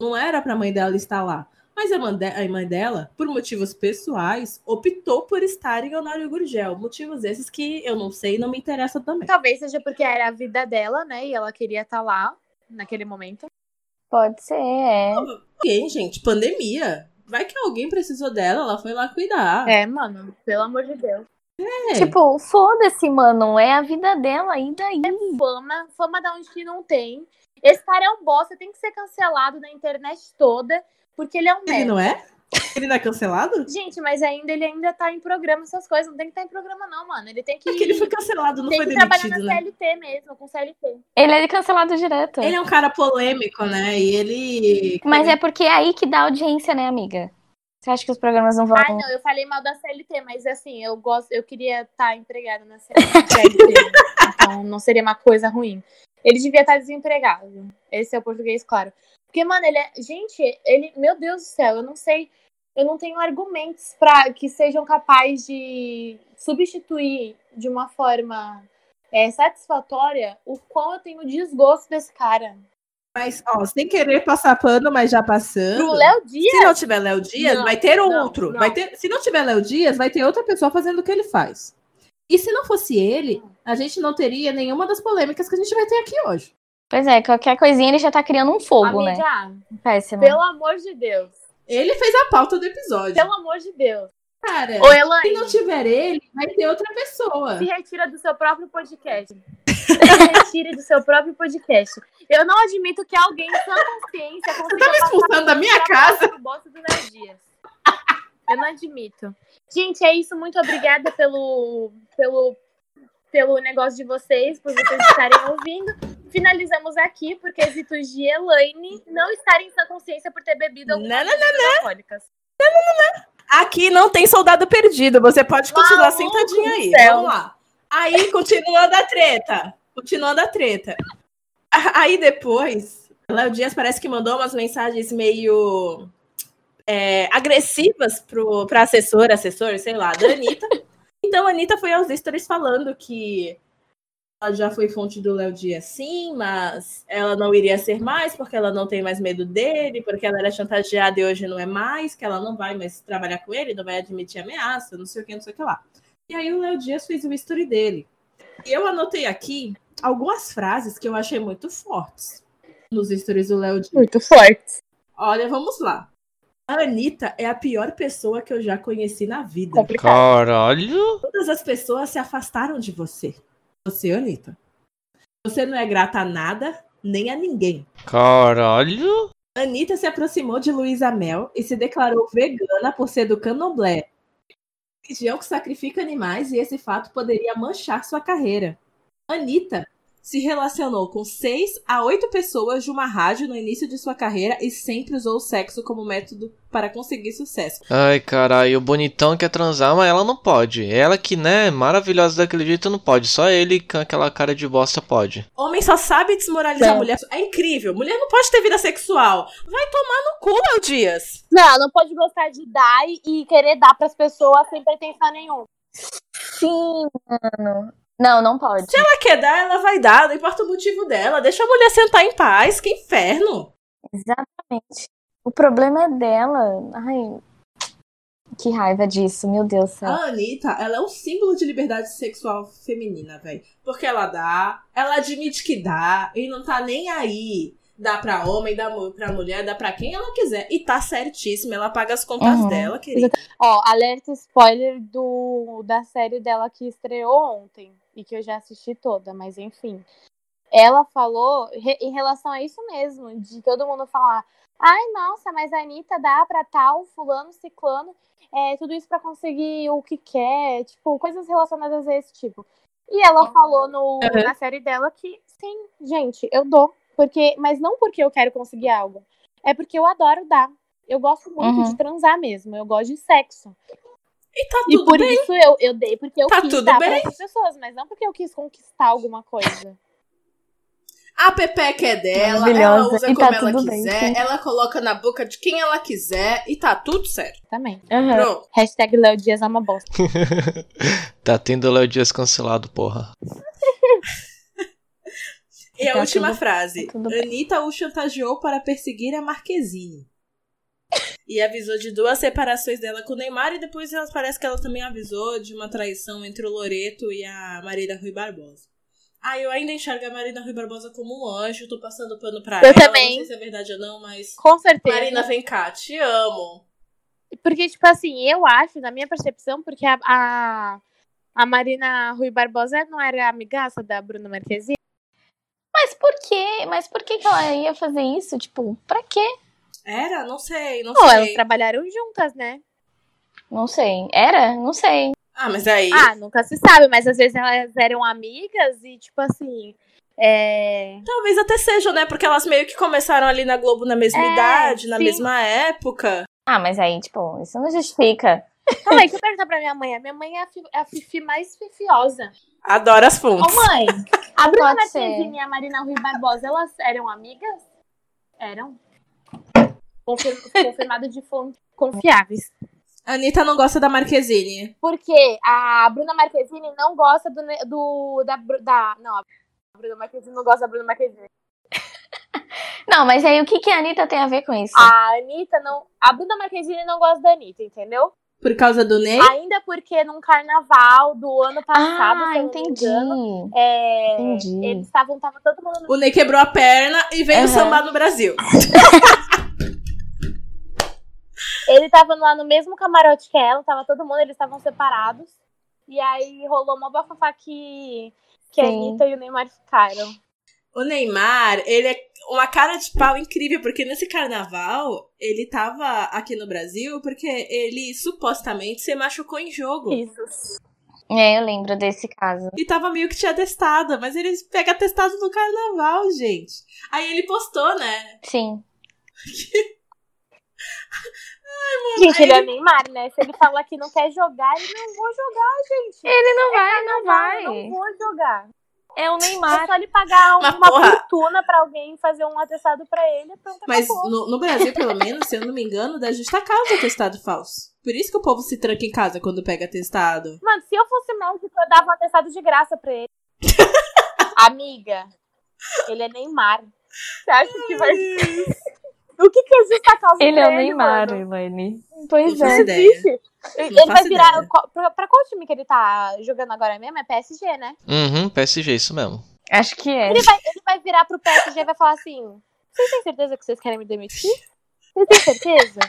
Não era pra mãe dela estar lá. Mas a mãe, de- a mãe dela, por motivos pessoais, optou por estar em Honório Gurgel. Motivos esses que eu não sei e não me interessam também. Talvez seja porque era a vida dela, né? E ela queria estar lá naquele momento. Pode ser, é. Alguém, gente, pandemia. Vai que alguém precisou dela, ela foi lá cuidar. É, mano, pelo amor de Deus. É. Tipo, foda-se, mano. É a vida dela, e daí? Fama, fama da onde que não tem. Esse cara é um bosta, tem que ser cancelado na internet toda, porque ele é um Ele merda. não é? Ele não é cancelado? Gente, mas ainda ele ainda tá em programa, essas coisas. Não tem que estar em programa, não, mano. Ele tem que. É que ele foi cancelado, não tem foi que trabalhar demitido, na né? CLT mesmo, com CLT. Ele é cancelado direto. Ele é um cara polêmico, né? E ele. Mas é porque é aí que dá audiência, né, amiga? Você acha que os programas não vão. Ah, não, eu falei mal da CLT, mas assim, eu gosto, eu queria estar empregada na CLT. então não seria uma coisa ruim. Ele devia estar desempregado. Esse é o português, claro. Porque, mano, ele é. Gente, ele. Meu Deus do céu, eu não sei. Eu não tenho argumentos para que sejam capazes de substituir de uma forma é, satisfatória o quão eu tenho desgosto desse cara. Mas, ó, sem querer passar pano, mas já passando. Pro Léo Dias. Se não tiver Léo Dias, Não, vai ter não, outro. não. Vai ter, se não tiver Léo Dias, vai ter outra pessoa fazendo o que ele faz. E se não fosse ele, a gente não teria nenhuma das polêmicas que a gente vai ter aqui hoje. Pois é, qualquer coisinha ele já tá criando um fogo, né? Amiga, Péssimo. pelo amor de Deus. Ele fez a pauta do episódio. Pelo amor de Deus. Cara, Ô, se Elaine, não tiver ele, vai ter outra pessoa. se retira do seu próprio podcast. Se retire do seu próprio podcast. Eu não admito que alguém sem consciência consiga tá me expulsando da minha casa? do bosta. Eu não admito. Gente, é isso. Muito obrigada pelo, pelo, pelo negócio de vocês, por vocês estarem ouvindo. Finalizamos aqui por quesitos de Elaine não estar em sã consciência por ter bebido algumas Não, não, bebidas alcoólicas. Aqui não tem soldado perdido. Você pode continuar do aí. céu. Vamos lá. Aí, continuando a treta. Continuando a treta. Aí depois, Léo Dias parece que mandou umas mensagens meio é, agressivas pro, pra assessora, assessor, sei lá, da Anitta. Então a Anitta foi aos stories falando que ela já foi fonte do Léo Dias sim, mas ela não iria ser mais porque ela não tem mais medo dele, porque ela era chantageada e hoje não é mais, que ela não vai mais trabalhar com ele, não vai admitir ameaça, não sei o que, não sei o que lá. E aí o Léo Dias fez o story dele. E eu anotei aqui algumas frases que eu achei muito fortes nos stories do Léo Dias. Muito forte. Olha, vamos lá. A Anitta é a pior pessoa que eu já conheci na vida. Complicado. Caralho. Todas as pessoas se afastaram de você. Você, Anitta. Você não é grata a nada, nem a ninguém. Caralho. Anitta se aproximou de Luísa Mel e se declarou vegana por ser do candomblé. Religião que sacrifica animais e esse fato poderia manchar sua carreira. Anitta se relacionou com seis a oito pessoas de uma rádio no início de sua carreira e sempre usou o sexo como método para conseguir sucesso. Ai, caralho, o bonitão quer transar, mas ela não pode. Ela que, né, maravilhosa daquele jeito não pode. Só ele com aquela cara de bosta pode. Homem só sabe desmoralizar É. mulher. É incrível. Mulher não pode ter vida sexual. Vai tomar no cu, Léo Dias. Não, não pode gostar de dar e, e querer dar pras pessoas sem pretensão nenhuma. Sim, mano. Não, não pode. ela quer dar, ela vai dar, não importa o motivo dela. Deixa a mulher sentar em paz, que inferno. Exatamente. O problema é dela. Ai, que raiva disso, meu Deus do céu. A Anitta, ela é um símbolo de liberdade sexual feminina, velho. Porque ela dá, ela admite que dá, e não tá nem aí. Dá pra homem, dá pra mulher, dá pra quem ela quiser. E tá certíssima, ela paga as contas Uhum. dela, querida. Ó, alerta spoiler do, da série dela que estreou ontem e que eu já assisti toda, mas enfim. Ela falou re- em relação a isso mesmo, de todo mundo falar: ai, nossa, mas a Anitta dá pra tal, fulano, ciclano, é, tudo isso pra conseguir o que quer, tipo, coisas relacionadas a esse tipo. E ela falou no, Uhum. na série dela que, sim, gente, eu dou. Porque, mas não porque eu quero conseguir algo. É porque eu adoro dar. Eu gosto muito Uhum. de transar mesmo. Eu gosto de sexo. E tá E tudo por bem. isso eu, eu dei, porque eu Tá quis tudo dar bem. outras pessoas, mas não porque eu quis conquistar alguma coisa. A Pepeca é dela, ela usa E como tá ela tudo bem, quiser, sim. ela coloca na boca de quem ela quiser e tá tudo certo. Também. Uhum. Pronto. Hashtag Léo Dias é uma bosta. tá tendo o Léo Dias cancelado, porra. E a Tá última tudo- frase. tá bem. Anitta o chantageou para perseguir a Marquezine. E avisou de duas separações dela com o Neymar e depois ela, parece que ela também avisou de uma traição entre o Loreto e a Marina Rui Barbosa. Ah, eu ainda enxergo a Marina Rui Barbosa como um anjo, tô passando pano pra Eu ela. também. Não sei se é verdade ou não, mas. Com certeza. Marina, vem cá, te amo. Porque, tipo assim, eu acho, na minha percepção, porque a, a, a Marina Rui Barbosa não era amigaça da Bruna Marquezine. Mas por quê? Mas por que, que ela ia fazer isso? Tipo, pra quê? Era? Não sei, não Pô, elas sei. trabalharam juntas, né? Não sei. Era? Não sei. Ah, mas aí. Ah, nunca se sabe, mas às vezes elas eram amigas e, tipo assim. É... Talvez até sejam, né? Porque elas meio que começaram ali na Globo na mesma É, idade, na sim. mesma época. Ah, mas aí, tipo, isso não justifica. Calma aí, deixa eu perguntar pra minha mãe. A minha mãe é a, fi- é a Fifi mais fifiosa. Adoro as Ô, fontes. mãe, a Bruna. Marquezine e a Marina Rui Barbosa, elas eram amigas? Eram. Confir- Confirmado de fontes confiáveis. A Anitta não gosta da Marquezine. Porque a Bruna Marquezine não gosta do, do da, da. Não, a Bruna Marquezine não gosta da Bruna Marquezine. Não, mas aí o que, que a Anitta tem a ver com isso? A Anitta não. A Bruna Marquezine não gosta da Anitta, entendeu? Por causa do Ney? Ainda porque num carnaval do ano passado, ah, se eu não entendi. me engano, é, Entendi. eles estavam, tava todo mundo O Ney quebrou a perna e veio Aham. sambar no Brasil. Ele tava lá no mesmo camarote que ela, tava todo mundo, eles estavam separados. E aí rolou uma bafafá que, que a. Anitta e o Neymar ficaram. O Neymar, ele é uma cara de pau incrível, porque nesse carnaval ele tava aqui no Brasil porque ele supostamente se machucou em jogo. Isso. É, eu lembro desse caso. E tava meio que tinha testada, mas ele pega testado no carnaval, gente. Aí ele postou, né? Sim. Gente, ele é Neymar, né? Se ele falar que não quer jogar, ele não vou jogar, gente. Ele não vai, não vai. eu Não vou jogar. É o É Neymar. só ele pagar uma porra. fortuna pra alguém fazer um atestado pra ele. Pronto, Mas no, no Brasil, pelo menos, se eu não me engano, dá justa causa o testado falso. Por isso que o povo se tranca em casa quando pega testado. Mano, se eu fosse médico, eu dava um atestado de graça pra ele. Amiga, ele é Neymar. Você acha que vai. O que, que é justa causa Ele é o Neymar? Elaine. Pois Não é. Existe. Ele Não vai virar. ideia. Pra, pra qual time que ele tá jogando agora mesmo? É PSG, né? Uhum, PSG, isso mesmo. Acho que é. Ele vai, ele vai virar pro PSG e vai falar assim: Vocês têm certeza que vocês querem me demitir? Vocês têm certeza?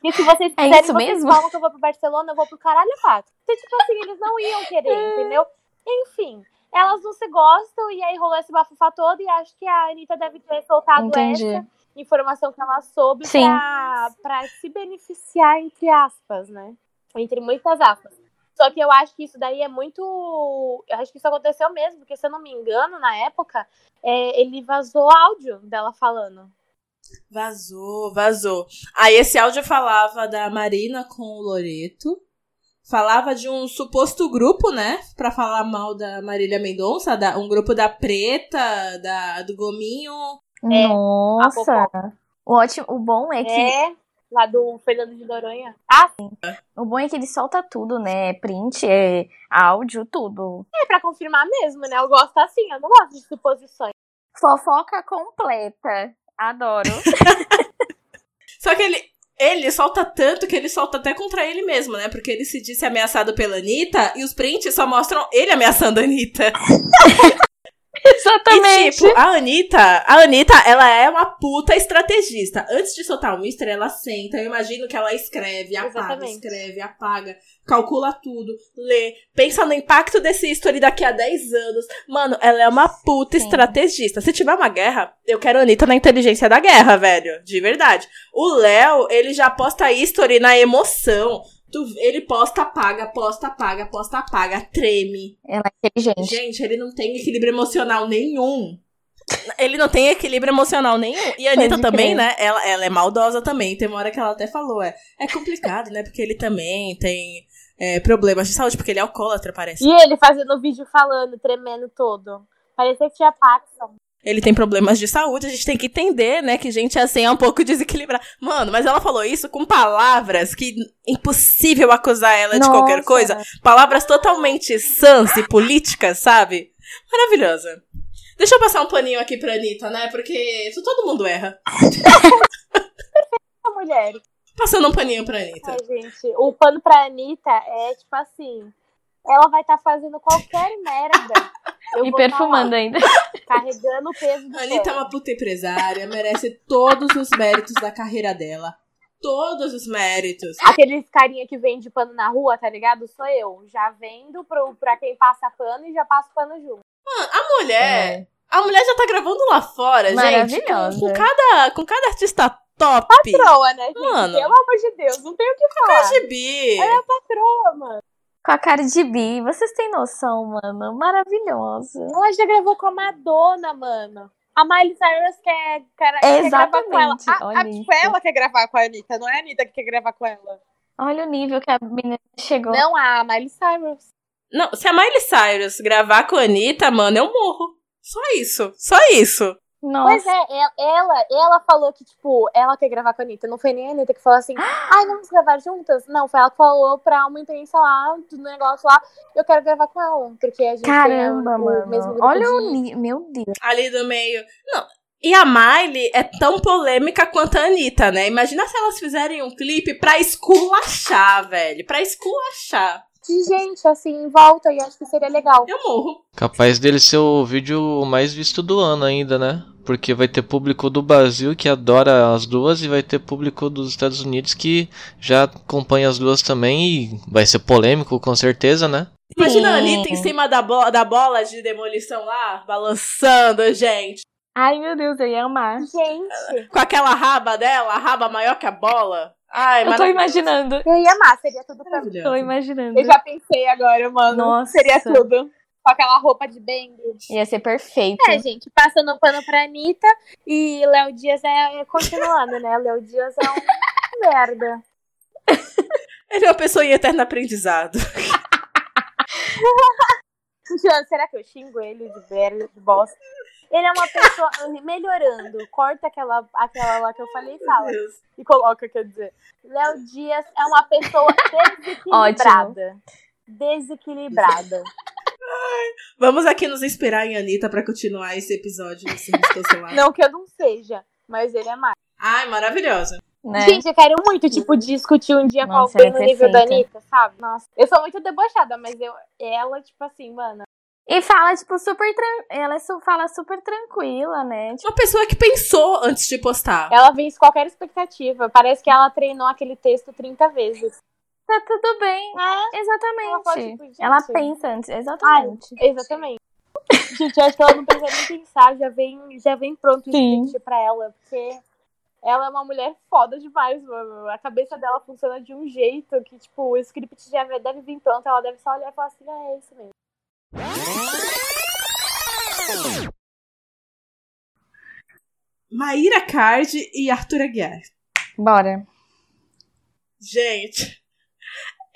Porque se vocês É quiserem, isso vocês mesmo? falam que eu vou pro Barcelona, eu vou pro caralho quatro. Então, tipo assim, eles não iam querer, entendeu? Enfim, elas não se gostam e aí rolou esse bafafá todo e acho que a Anitta deve ter soltado Entendi. essa informação que ela soube pra se beneficiar, entre aspas, né? Entre muitas aspas. Só que eu acho que isso daí é muito. Eu acho que isso aconteceu mesmo, porque se eu não me engano, na época, é, ele vazou áudio dela falando. Vazou, vazou. Aí esse áudio falava da Marina com o Loreto. Falava de um suposto grupo, né? Pra falar mal da Marília Mendonça, da, um grupo da Preta, da, do Gominho. É, Nossa. O ótimo, o bom é que É, lá do Fernando de Noronha. Ah, o bom é que ele solta tudo, né? Print, é áudio, tudo. é pra confirmar mesmo, né? Eu gosto assim, eu não gosto de suposições. Fofoca completa. Adoro. Só que ele, ele solta tanto que ele solta até contra ele mesmo, né? Porque ele se disse ameaçado pela Anitta e os prints só mostram ele ameaçando a Anitta. E, tipo, a Anitta, a Anitta, ela é uma puta estrategista. Antes de soltar um history, ela senta. Eu imagino que ela escreve, apaga, Exatamente. escreve, apaga, calcula tudo, lê, pensa no impacto desse history daqui a 10 anos. Mano, ela é uma puta Sim. estrategista. Se tiver uma guerra, eu quero a Anitta na inteligência da guerra, velho. De verdade. O Léo, ele já posta history na emoção. Tu- ele posta, apaga, posta, apaga, posta, apaga, treme. Ela é inteligente. Gente, ele não tem equilíbrio emocional nenhum. Ele não tem equilíbrio emocional nenhum. E a Anitta também, né? Ela, ela é maldosa também. Tem uma hora que ela até falou, é, é complicado, né? Porque ele também tem é, problemas de saúde, porque ele é alcoólatra, parece. E ele fazendo vídeo falando, tremendo todo. Parecia que tinha Paxson. Ele tem problemas de saúde, a gente tem que entender, né? Que gente assim é um pouco desequilibrada. Mano, mas ela falou isso com palavras que impossível acusar ela de qualquer Nossa. coisa. Palavras totalmente sãs e políticas, sabe? Maravilhosa. Deixa eu passar um paninho aqui pra Anitta, né? Porque todo mundo erra. Mulher. Passando um paninho pra Anitta. Ai, gente, o pano pra Anitta é tipo assim. Ela vai estar fazendo qualquer merda. Eu E vou tá perfumando ainda. carregando o peso do Anitta é uma puta empresária, merece todos os méritos da carreira dela. Todos os méritos. Aqueles carinha que vende pano na rua, tá ligado? Sou eu. Já vendo pro, pra quem passa pano e já passo pano junto. A mulher, a mulher já tá gravando lá fora, gente. Com, Maravilhosa. com cada, com cada artista top. Patroa, né, gente? Mano. Pelo amor de Deus, não tem o que falar. Gibi. Ela é a patroa, mano. Com a cara de bi. Vocês têm noção, mano? Maravilhosa. Ela já gravou com a Madonna, mano. A Miley Cyrus quer, quer, quer gravar com ela. Exatamente, A, a, tipo, ela quer gravar com a Anitta, não é a Anitta que quer gravar com ela. Olha o nível que a menina chegou. Não, a Miley Cyrus. Não, se a Miley Cyrus gravar com a Anitta, mano, eu morro. Só isso. Só isso. Nossa. Pois é, ela, ela, falou que, tipo, ela quer gravar com a Anitta. Não foi nem a Anitta que falou assim, ai, vamos gravar juntas? Não, foi ela que falou pra uma imprensa lá, do negócio lá, eu quero gravar com ela. Porque a gente Caramba, tem o, o mano. mesmo grupo Olha de... o nível. Meu Deus. Ali do meio. Não, E a Miley é tão polêmica quanto a Anitta, né? Imagina se elas fizerem um clipe pra esculachar, velho. Pra esculachar. De gente, assim, em volta, e acho que seria legal. Eu morro. Capaz dele ser o vídeo mais visto do ano ainda, né? Porque vai ter público do Brasil que adora as duas e vai ter público dos Estados Unidos que já acompanha as duas também e vai ser polêmico com certeza, né? Imagina a. Anitta em cima da, bo da bola de demolição lá, balançando, gente. Ai, meu Deus, eu ia amar. Gente, Com aquela raba dela, a raba maior que a bola. Ai, Eu tô imaginando. eu ia amar, seria tudo pra mim. Tô imaginando. Eu já pensei agora, mano. Nossa. Seria tudo. Com aquela roupa de bang. Ia ser perfeito. É, gente, passando pano pra Anitta e Léo Dias é, é continuando, né? Léo Dias é um merda. Ele é uma pessoa em eterno aprendizado. Gente, Será que eu xingo ele de merda, de bosta? Ele é uma pessoa melhorando. Corta aquela, aquela lá que eu falei e fala. E coloca, quer dizer. Léo Dias é uma pessoa desequilibrada. Desequilibrada. Vamos aqui nos inspirar em Anitta pra continuar esse episódio desse cancelado. Não que eu não seja, mas ele é mais. Ai, maravilhosa. Né? Gente, eu quero muito, tipo, discutir um dia Nossa, com alguém é no nível da. Anitta, sabe? Nossa. Eu sou muito debochada, mas eu, ela, tipo assim, mano. E fala, tipo, super. Tran... Ela su- fala super tranquila, né? Tipo, Uma pessoa que pensou antes de postar. Ela vence qualquer expectativa. Parece que ela treinou aquele texto 30 vezes. tá tudo bem. É, Exatamente. Ela pode, tipo, gente- Ela pensa antes. Exatamente. exatamente. Gente, eu acho que ela não precisa nem pensar, já vem, já vem pronto o script pra ela. Porque ela é uma mulher foda demais, mano. A cabeça dela funciona de um jeito que, tipo, o script já deve vir pronto. Ela deve só olhar e falar assim, ah, é isso mesmo. Maíra Card e Arthur Aguiar. Bora. Gente,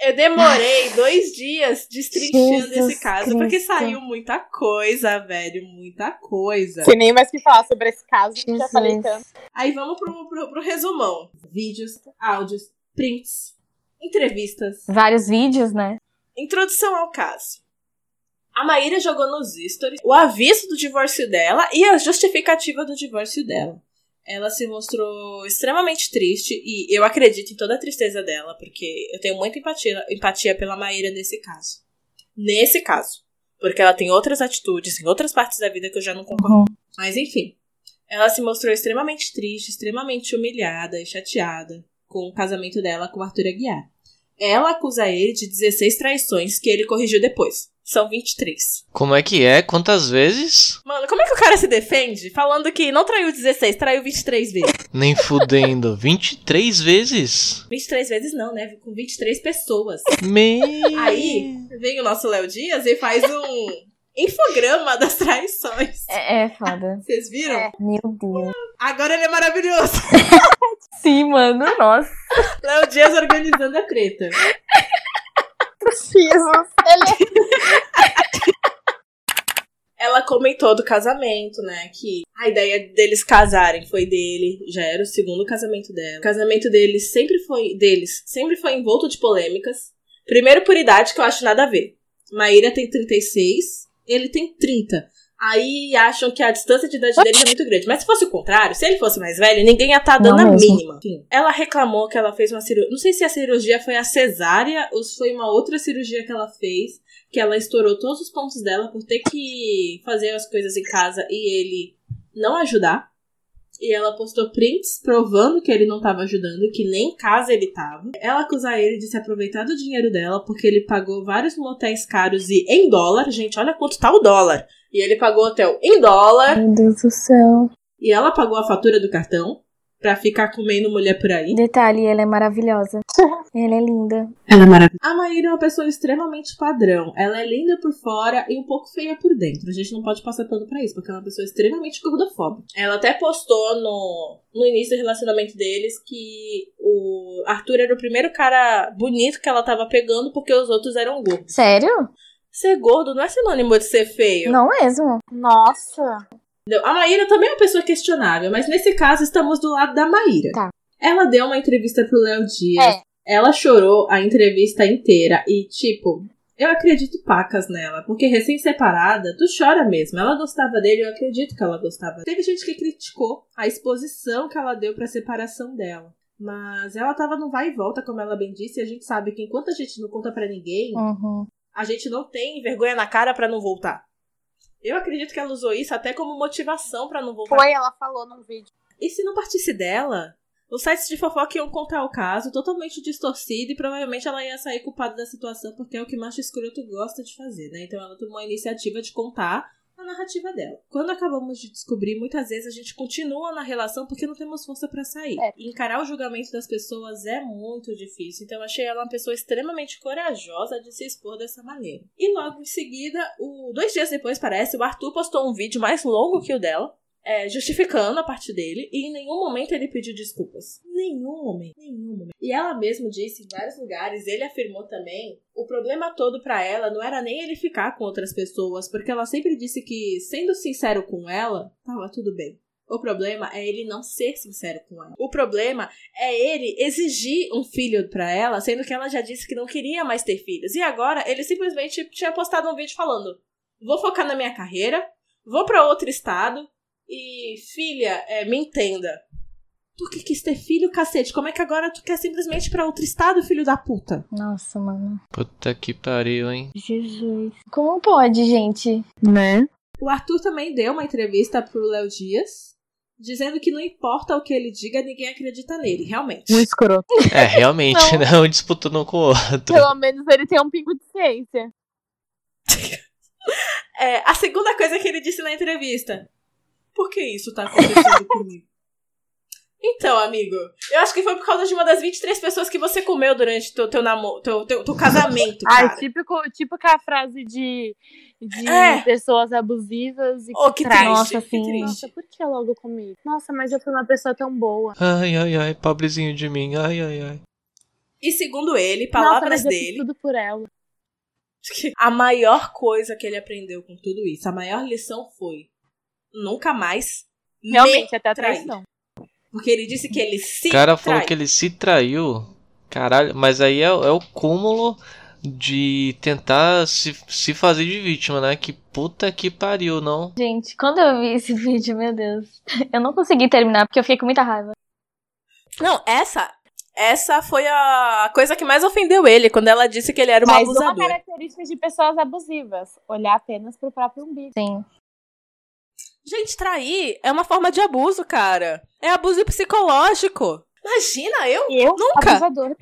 eu demorei dois dias destrinchando Jesus esse caso, porque Cristo. saiu muita coisa, velho, muita coisa. Sem nem mais que falar sobre esse caso, já Jesus. falei tanto. Aí vamos pro, pro, pro resumão. Vídeos, áudios, prints, entrevistas, Vários vídeos, né? introdução ao caso. A Maíra jogou nos stories o aviso do divórcio dela e a justificativa do divórcio dela. Ela se mostrou extremamente triste e eu acredito em toda a tristeza dela, porque eu tenho muita empatia, empatia pela Maíra nesse caso. Nesse caso. Porque ela tem outras atitudes em outras partes da vida que eu já não concordo. Uhum. Mas enfim. Ela se mostrou extremamente triste, extremamente humilhada e chateada com o casamento dela com o Arthur Aguiar. Ela acusa ele de 16 traições que ele corrigiu depois. São 23. Como é que é? Quantas vezes? Mano, como é que o cara se defende falando que não traiu 16, traiu 23 vezes? Nem fudendo. 23 vezes? 23 vezes não, né? Com 23 pessoas. Me... Aí vem o nosso Léo Dias e faz um infograma das traições. É, é foda. Vocês viram? É. Meu Deus. Agora ele é maravilhoso. Sim, mano. Nossa. Léo Dias organizando a treta. Jesus. Ele Ela comentou do casamento, né? Que a ideia deles casarem foi dele, já era o segundo casamento dela. O casamento deles sempre foi deles, sempre foi envolto de polêmicas. Primeiro por idade, que eu acho nada a ver. Maíra tem 36, ele tem 30. Aí acham que a distância de idade deles é muito grande. Mas se fosse o contrário, se ele fosse mais velho, ninguém ia estar dando Não a mesmo. mínima. Enfim, ela reclamou que ela fez uma cirurgia. Não sei se a cirurgia foi a cesárea ou se foi uma outra cirurgia que ela fez que ela estourou todos os pontos dela por ter que fazer as coisas em casa e ele não ajudar. E ela postou prints provando que ele não tava ajudando, que nem em casa ele tava. Ela acusa ele de se aproveitar do dinheiro dela porque ele pagou vários motéis caros e em dólar. Gente, olha quanto tá o dólar. E ele pagou hotel em dólar. Meu Deus do céu. E ela pagou a fatura do cartão pra ficar comendo mulher por aí. Detalhe, ela é maravilhosa. ela é linda. Ela é maravilhosa. A Maíra é uma pessoa extremamente padrão. Ela é linda por fora e um pouco feia por dentro. A gente não pode passar pano pra isso, porque ela é uma pessoa extremamente gordofóbica. Ela até postou no, no início do relacionamento deles que o Arthur era o primeiro cara bonito que ela tava pegando porque os outros eram gordos. Sério? Ser gordo não é sinônimo de ser feio. Não mesmo. Nossa. A Maíra também é uma pessoa questionável, mas nesse caso estamos do lado da Maíra. Tá. Ela deu uma entrevista pro Léo Dias. É. Ela chorou a entrevista inteira e, tipo, Eu acredito pacas nela, porque recém-separada, tu chora mesmo. Ela gostava dele, eu acredito que ela gostava. Teve gente que criticou a exposição que ela deu pra separação dela. Mas ela tava no vai e volta, como ela bem disse, e a gente sabe que enquanto a gente não conta para ninguém, Uhum. A gente não tem vergonha na cara para não voltar. Eu acredito que ela usou isso até como motivação para não voltar. Foi, ela falou num vídeo. E se não partisse dela, os sites de fofoca iam contar o caso totalmente distorcido e provavelmente ela ia sair culpada da situação porque é o que macho escroto gosta de fazer, né? Então ela tomou a iniciativa de contar a narrativa dela. Quando acabamos de descobrir, muitas vezes a gente continua na relação porque não temos força para sair. É. E encarar o julgamento das pessoas é muito difícil. Então eu achei ela uma pessoa extremamente corajosa de se expor dessa maneira. E logo em seguida, o... dois dias depois, parece, o Arthur postou um vídeo mais longo que o dela é, justificando a parte dele, e em nenhum momento ele pediu desculpas. Nenhum momento, nenhum momento. E ela mesma disse em vários lugares, ele afirmou também, o problema todo pra ela não era nem ele ficar com outras pessoas, porque ela sempre disse que, sendo sincero com ela, tava tudo bem. O problema é ele não ser sincero com ela. O problema é ele exigir um filho pra ela, sendo que ela já disse que não queria mais ter filhos. E agora ele simplesmente tinha postado um vídeo falando: vou focar na minha carreira, vou pra outro estado, e, filha, é, me entenda. Tu que quis ter filho, cacete? Como é que agora tu quer simplesmente ir pra outro estado, filho da puta? Nossa, mano. Puta que pariu, hein? Jesus. Como pode, gente? Né? O Arthur também deu uma entrevista pro Léo Dias, dizendo que não importa o que ele diga, ninguém acredita nele, realmente. Um escroto. É, realmente, Não. não disputando um com o outro. Pelo menos ele tem um pingo de ciência. É, a segunda coisa que ele disse na entrevista. Por que isso tá acontecendo comigo? Então, amigo, eu acho que foi por causa de uma das 23 pessoas que você comeu durante teu, teu, namo teu, teu, teu casamento, Ai, cara. típico, típico a frase de, de É. pessoas abusivas e Oh, que traz. triste, Nossa, que sim. triste. Nossa, por que logo comigo? Nossa, mas eu fui uma pessoa tão boa. Ai, ai, ai, pobrezinho de mim, ai, ai, ai. E segundo ele, Nossa, palavras mas eu fiz dele, tudo por ela. a maior coisa que ele aprendeu com tudo isso, a maior lição foi nunca mais Realmente, me até a traição. Porque ele disse que ele se O cara falou trai. que ele se traiu. Caralho, mas aí é, é o cúmulo de tentar se, se fazer de vítima, né? Que puta que pariu, não? Gente, quando eu vi esse vídeo, meu Deus. Eu não consegui terminar porque eu fiquei com muita raiva. Não, essa essa foi a coisa que mais ofendeu ele, quando ela disse que ele era um Mas uma abusador. característica de pessoas abusivas. Olhar apenas pro próprio umbigo. Sim. Gente, trair é uma forma de abuso, cara. É abuso psicológico. Imagina, eu? Eu, Nunca. abusador.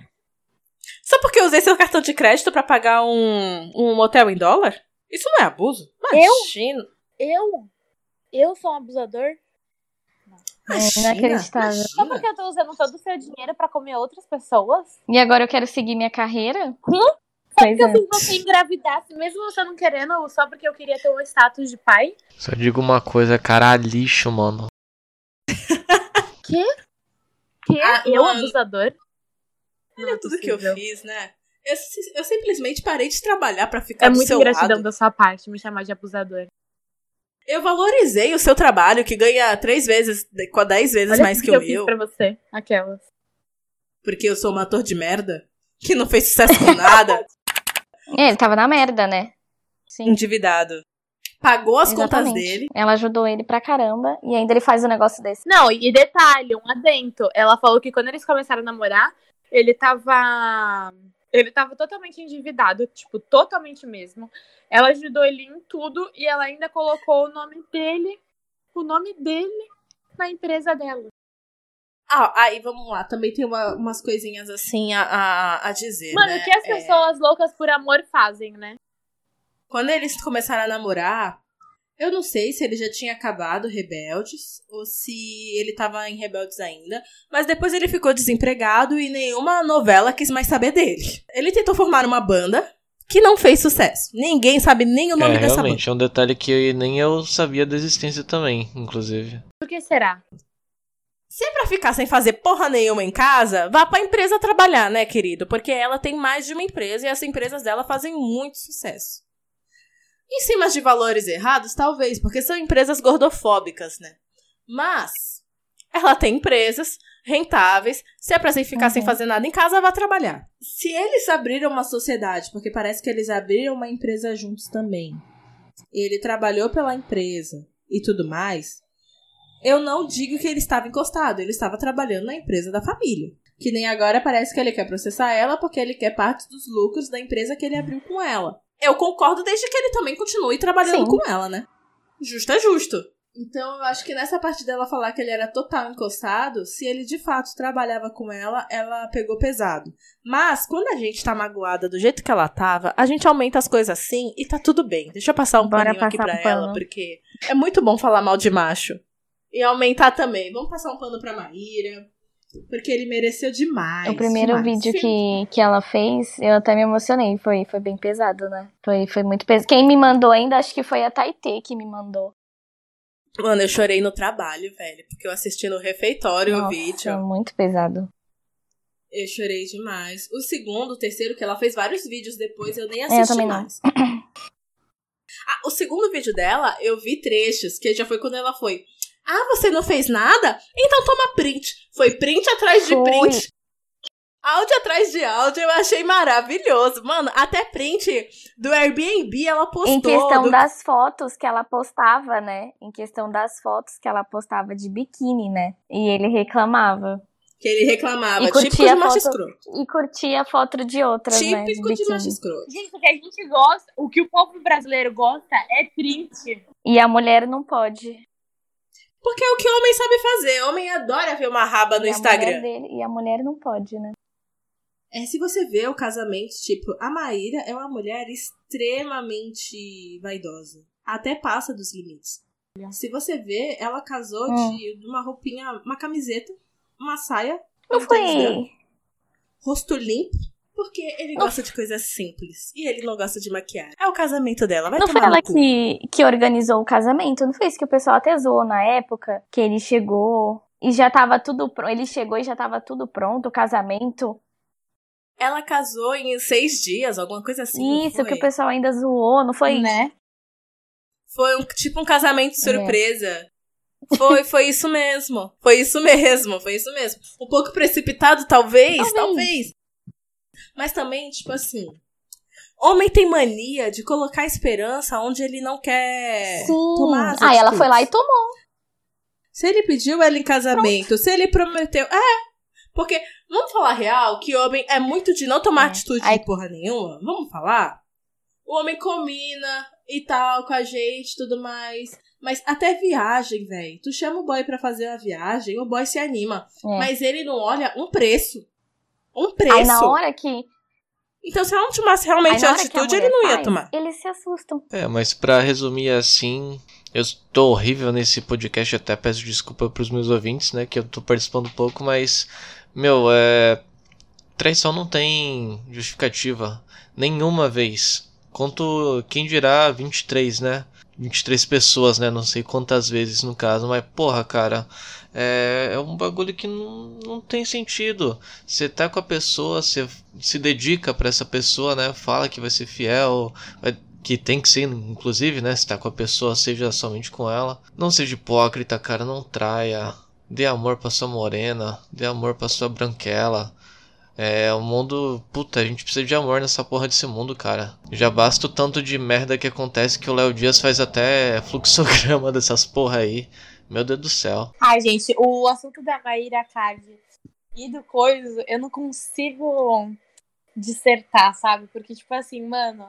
Só porque eu usei seu cartão de crédito pra pagar um, um motel em dólar? Isso não é abuso? Eu? Imagina. Eu? Eu sou um abusador? É Imagina, inacreditável. Só porque eu tô usando todo o seu dinheiro pra comer outras pessoas? E agora eu quero seguir minha carreira? Só Pois porque eu é. fiz você engravidar, mesmo você não querendo, só porque eu queria ter um status de pai? Só digo uma coisa, cara, lixo, mano. Que? Ah, eu, mano. abusador? Olha é tudo que eu possível. fiz, né? Eu, eu simplesmente parei de trabalhar pra ficar É do seu ingratidão lado. da sua parte me chamar de abusador. Eu valorizei o seu trabalho, que ganha três vezes, com dez vezes Olha mais que, que o eu fiz meu. pra você. Aquelas. Porque eu sou um ator de merda, que não fez sucesso com nada, É, ele tava na merda, né? Sim. endividado. Pagou as contas Exatamente. dele. Ela ajudou ele pra caramba. E ainda ele faz um negócio desse. Não, e detalhe, um adento. Ela falou que quando eles começaram a namorar, ele tava. Ele tava totalmente endividado, tipo, totalmente mesmo. Ela ajudou ele em tudo e ela ainda colocou o nome dele, o nome dele na empresa dela. Ah, aí vamos lá, também tem uma- umas coisinhas assim a, a, a dizer. Mano, né? o que as É, pessoas loucas por amor fazem, né? quando eles começaram a namorar, eu não sei se ele já tinha acabado Rebeldes ou se ele tava em Rebeldes ainda, mas depois ele ficou desempregado e nenhuma novela quis mais saber dele. Ele tentou formar uma banda que não fez sucesso. Ninguém sabe nem o nome é, dessa banda. realmente, é um detalhe que eu- nem eu sabia da existência também, inclusive. Por que será? Se é pra ficar sem fazer porra nenhuma em casa, vá pra empresa trabalhar, né, querido? Porque ela tem mais de uma empresa e as empresas dela fazem muito sucesso. Em cima de valores errados, talvez, porque são empresas gordofóbicas, né? Mas ela tem empresas rentáveis. Se é pra você ficar Uhum. sem fazer nada em casa, vá trabalhar. Se eles abriram uma sociedade, porque parece que eles abriram uma empresa juntos também. Ele trabalhou pela empresa e tudo mais. Eu não digo que ele estava encostado, ele estava trabalhando na empresa da família. Que nem agora parece que ele quer processar ela porque ele quer parte dos lucros da empresa que ele abriu com ela. Eu concordo desde que ele também continue trabalhando Sim. com ela, né? Justo é justo. Então eu acho que nessa parte dela falar que ele era total encostado, se ele de fato trabalhava com ela, ela pegou pesado. Mas quando a gente tá magoada do jeito que ela tava, a gente aumenta as coisas assim e tá tudo bem. Deixa eu passar um Bora paninho aqui pra um ela, porque é muito bom falar mal de macho. E aumentar também. Vamos passar um pano pra Maíra. Porque ele mereceu demais. O primeiro demais. vídeo que, que ela fez, eu até me emocionei. Foi, foi bem pesado, né? Foi, foi muito pesado. Quem me mandou ainda, acho que foi a Taitê que me mandou. Mano, eu chorei no trabalho, velho. Porque eu assisti no refeitório o Nossa, vídeo. muito pesado. Eu chorei demais. O segundo, o terceiro, que ela fez vários vídeos depois, eu nem eu assisti não. mais. Ah, o segundo vídeo dela, eu vi trechos, que já foi quando ela foi. Ah, você não fez nada? Então toma print. Foi print atrás de Foi. print. Áudio atrás de áudio, eu achei maravilhoso. Mano, até print do Airbnb ela postou. Em questão do- das fotos que ela postava, né? Em questão das fotos que ela postava de biquíni, né? E ele reclamava. Que ele reclamava. E curtia Típico de macho escroto. E curtia a foto de outras, né? De Típico de macho biquíni. escroto. Gente, o que a gente gosta, o que o povo brasileiro gosta é print. E a mulher não pode. Porque é o que homem sabe fazer. Homem adora ver uma raba no E Instagram. dele- e a mulher não pode, né? É, se você vê o casamento, tipo, a Maíra é uma mulher extremamente vaidosa. Até passa dos limites. Se você vê, ela casou Hum. de uma roupinha, uma camiseta, uma saia, Não foi. rosto limpo, porque ele gosta de coisas simples. E ele não gosta de maquiagem. É o casamento dela, vai Não foi ela que, que organizou o casamento? Não foi isso que o pessoal até zoou na época? Que ele chegou e já tava tudo pronto. Ele chegou e já tava tudo pronto, o casamento. Ela casou em seis dias, alguma coisa assim. isso, que o pessoal ainda zoou, não foi? Né? Foi um, tipo um casamento É. surpresa. Foi, foi isso mesmo. Foi isso mesmo, foi isso mesmo. Um pouco precipitado, talvez, talvez. Talvez. Mas também, tipo assim. Homem tem mania de colocar esperança onde ele não quer Sim. tomar Ah, ela foi lá e tomou. Se ele pediu ela em casamento, se ele prometeu. É. Porque, vamos falar real, que homem é muito de não tomar É. atitude Aí- de porra nenhuma. Vamos falar? O homem combina e tal com a gente tudo mais. Mas até viagem, velho. Tu chama o boy pra fazer uma viagem, o boy se anima. É. Mas ele não olha um preço. Um preço. Aí na hora que. Então, se ela não tomasse realmente a a atitude, mulher ele não ia faz, tomar. Eles se assustam. É, mas pra resumir assim, eu tô horrível nesse podcast, até peço desculpa pros meus ouvintes, né, que eu tô participando pouco, mas meu, é traição não tem justificativa nenhuma vez. Quanto quem dirá 23, né? 23 pessoas, né? Não sei quantas vezes no caso, mas porra, cara, é, é um bagulho que não, não tem sentido. Você tá com a pessoa, você se dedica pra essa pessoa, né? Fala que vai ser fiel, vai que tem que ser, inclusive, né? Se tá com a pessoa, seja somente com ela. Não seja hipócrita, cara, não traia. Dê amor pra sua morena, dê amor pra sua branquela. É, o mundo. Puta, a gente precisa de amor nessa porra desse mundo, cara. Já basta o tanto de merda que acontece que o Léo Dias faz até fluxograma dessas porra aí. Meu Deus do céu. Ai, gente, o assunto da Maíra Card e do Coiso, eu não consigo dissertar, sabe? Porque, tipo assim, mano.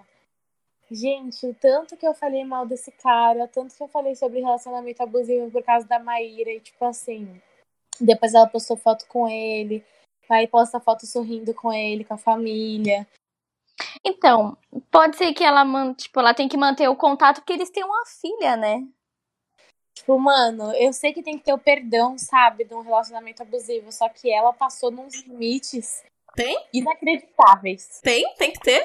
Gente, o tanto que eu falei mal desse cara, o tanto que eu falei sobre relacionamento abusivo por causa da Maíra, e tipo assim. Depois ela postou foto com ele, aí posta foto sorrindo com ele, com a família. Então, pode ser que ela, tipo, ela tem que manter o contato porque eles têm uma filha, né? Tipo, mano, eu sei que tem que ter o perdão, sabe, de um relacionamento abusivo, só que ela passou nos limites Tem? inacreditáveis. Tem? Tem que ter?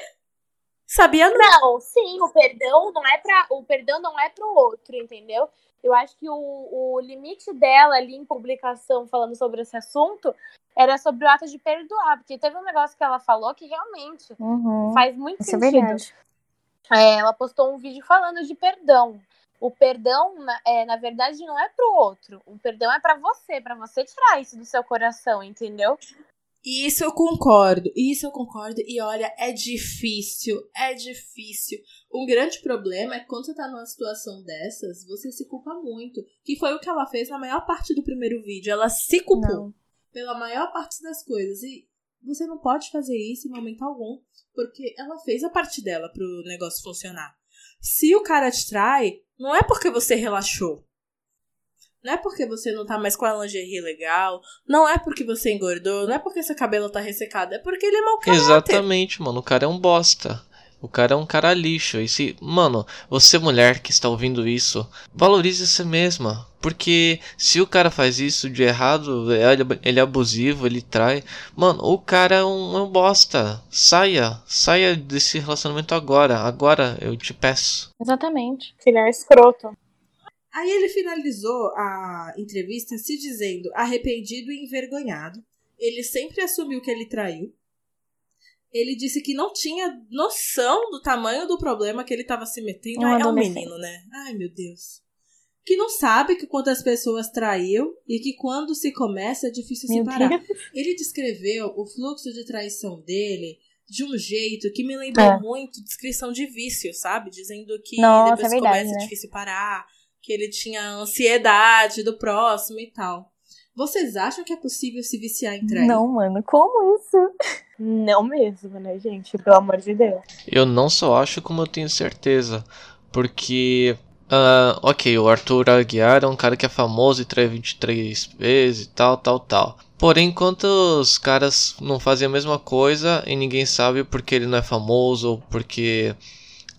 Sabia não. Não, sim, o perdão não é para o perdão não é pro outro, entendeu? Eu acho que o, o limite dela ali em publicação falando sobre esse assunto era sobre o ato de perdoar, porque teve um negócio que ela falou que realmente Uhum. faz muito Isso é sentido. verdade. É, ela postou um vídeo falando de perdão. O perdão, na- é, na verdade, não é pro outro. O perdão é pra você, pra você tirar isso do seu coração, entendeu? Isso eu concordo, isso eu concordo. E olha, é difícil, é difícil. Um grande problema é que quando você tá numa situação dessas, você se culpa muito. Que foi o que ela fez na maior parte do primeiro vídeo. Ela se culpou Não. pela maior parte das coisas. E você não pode fazer isso em momento algum. Porque ela fez a parte dela pro negócio funcionar. Se o cara te trai, não é porque você relaxou. Não é porque você não tá mais com a lingerie legal. Não é porque você engordou. Não é porque seu cabelo tá ressecado. É porque ele é mau caráter. Exatamente, mano. O cara é um bosta. O cara é um cara lixo. E se, mano, você mulher que está ouvindo isso, valorize você mesma. Porque se o cara faz isso de errado, ele ele é abusivo, ele trai. Mano, o cara é um, é um bosta. Saia. Saia desse relacionamento agora. Agora eu te peço. Exatamente. Filho é escroto. Aí ele finalizou a entrevista se dizendo arrependido e envergonhado. Ele sempre assumiu que ele traiu. Ele disse que não tinha noção do tamanho do problema que ele estava se metendo. Um é um menino, né? Ai, meu Deus. Que não sabe que quantas pessoas traiu e que quando se começa é difícil Meu separar. Deus. Ele descreveu o fluxo de traição dele de um jeito que me lembrou É. muito descrição de vício, sabe? Dizendo que Nossa, depois é verdade, começa né? difícil parar, que ele tinha ansiedade do próximo e tal. Vocês acham que é possível se viciar em trair? Não, mano, como isso? Não mesmo, né, gente? Pelo amor de Deus. Eu não só acho como eu tenho certeza. Porque. ah, ok, o Arthur Aguiar é um cara que é famoso e trai 23 vezes e tal, tal, tal. Porém, quantos caras não fazem a mesma coisa e ninguém sabe porque ele não é famoso ou porque.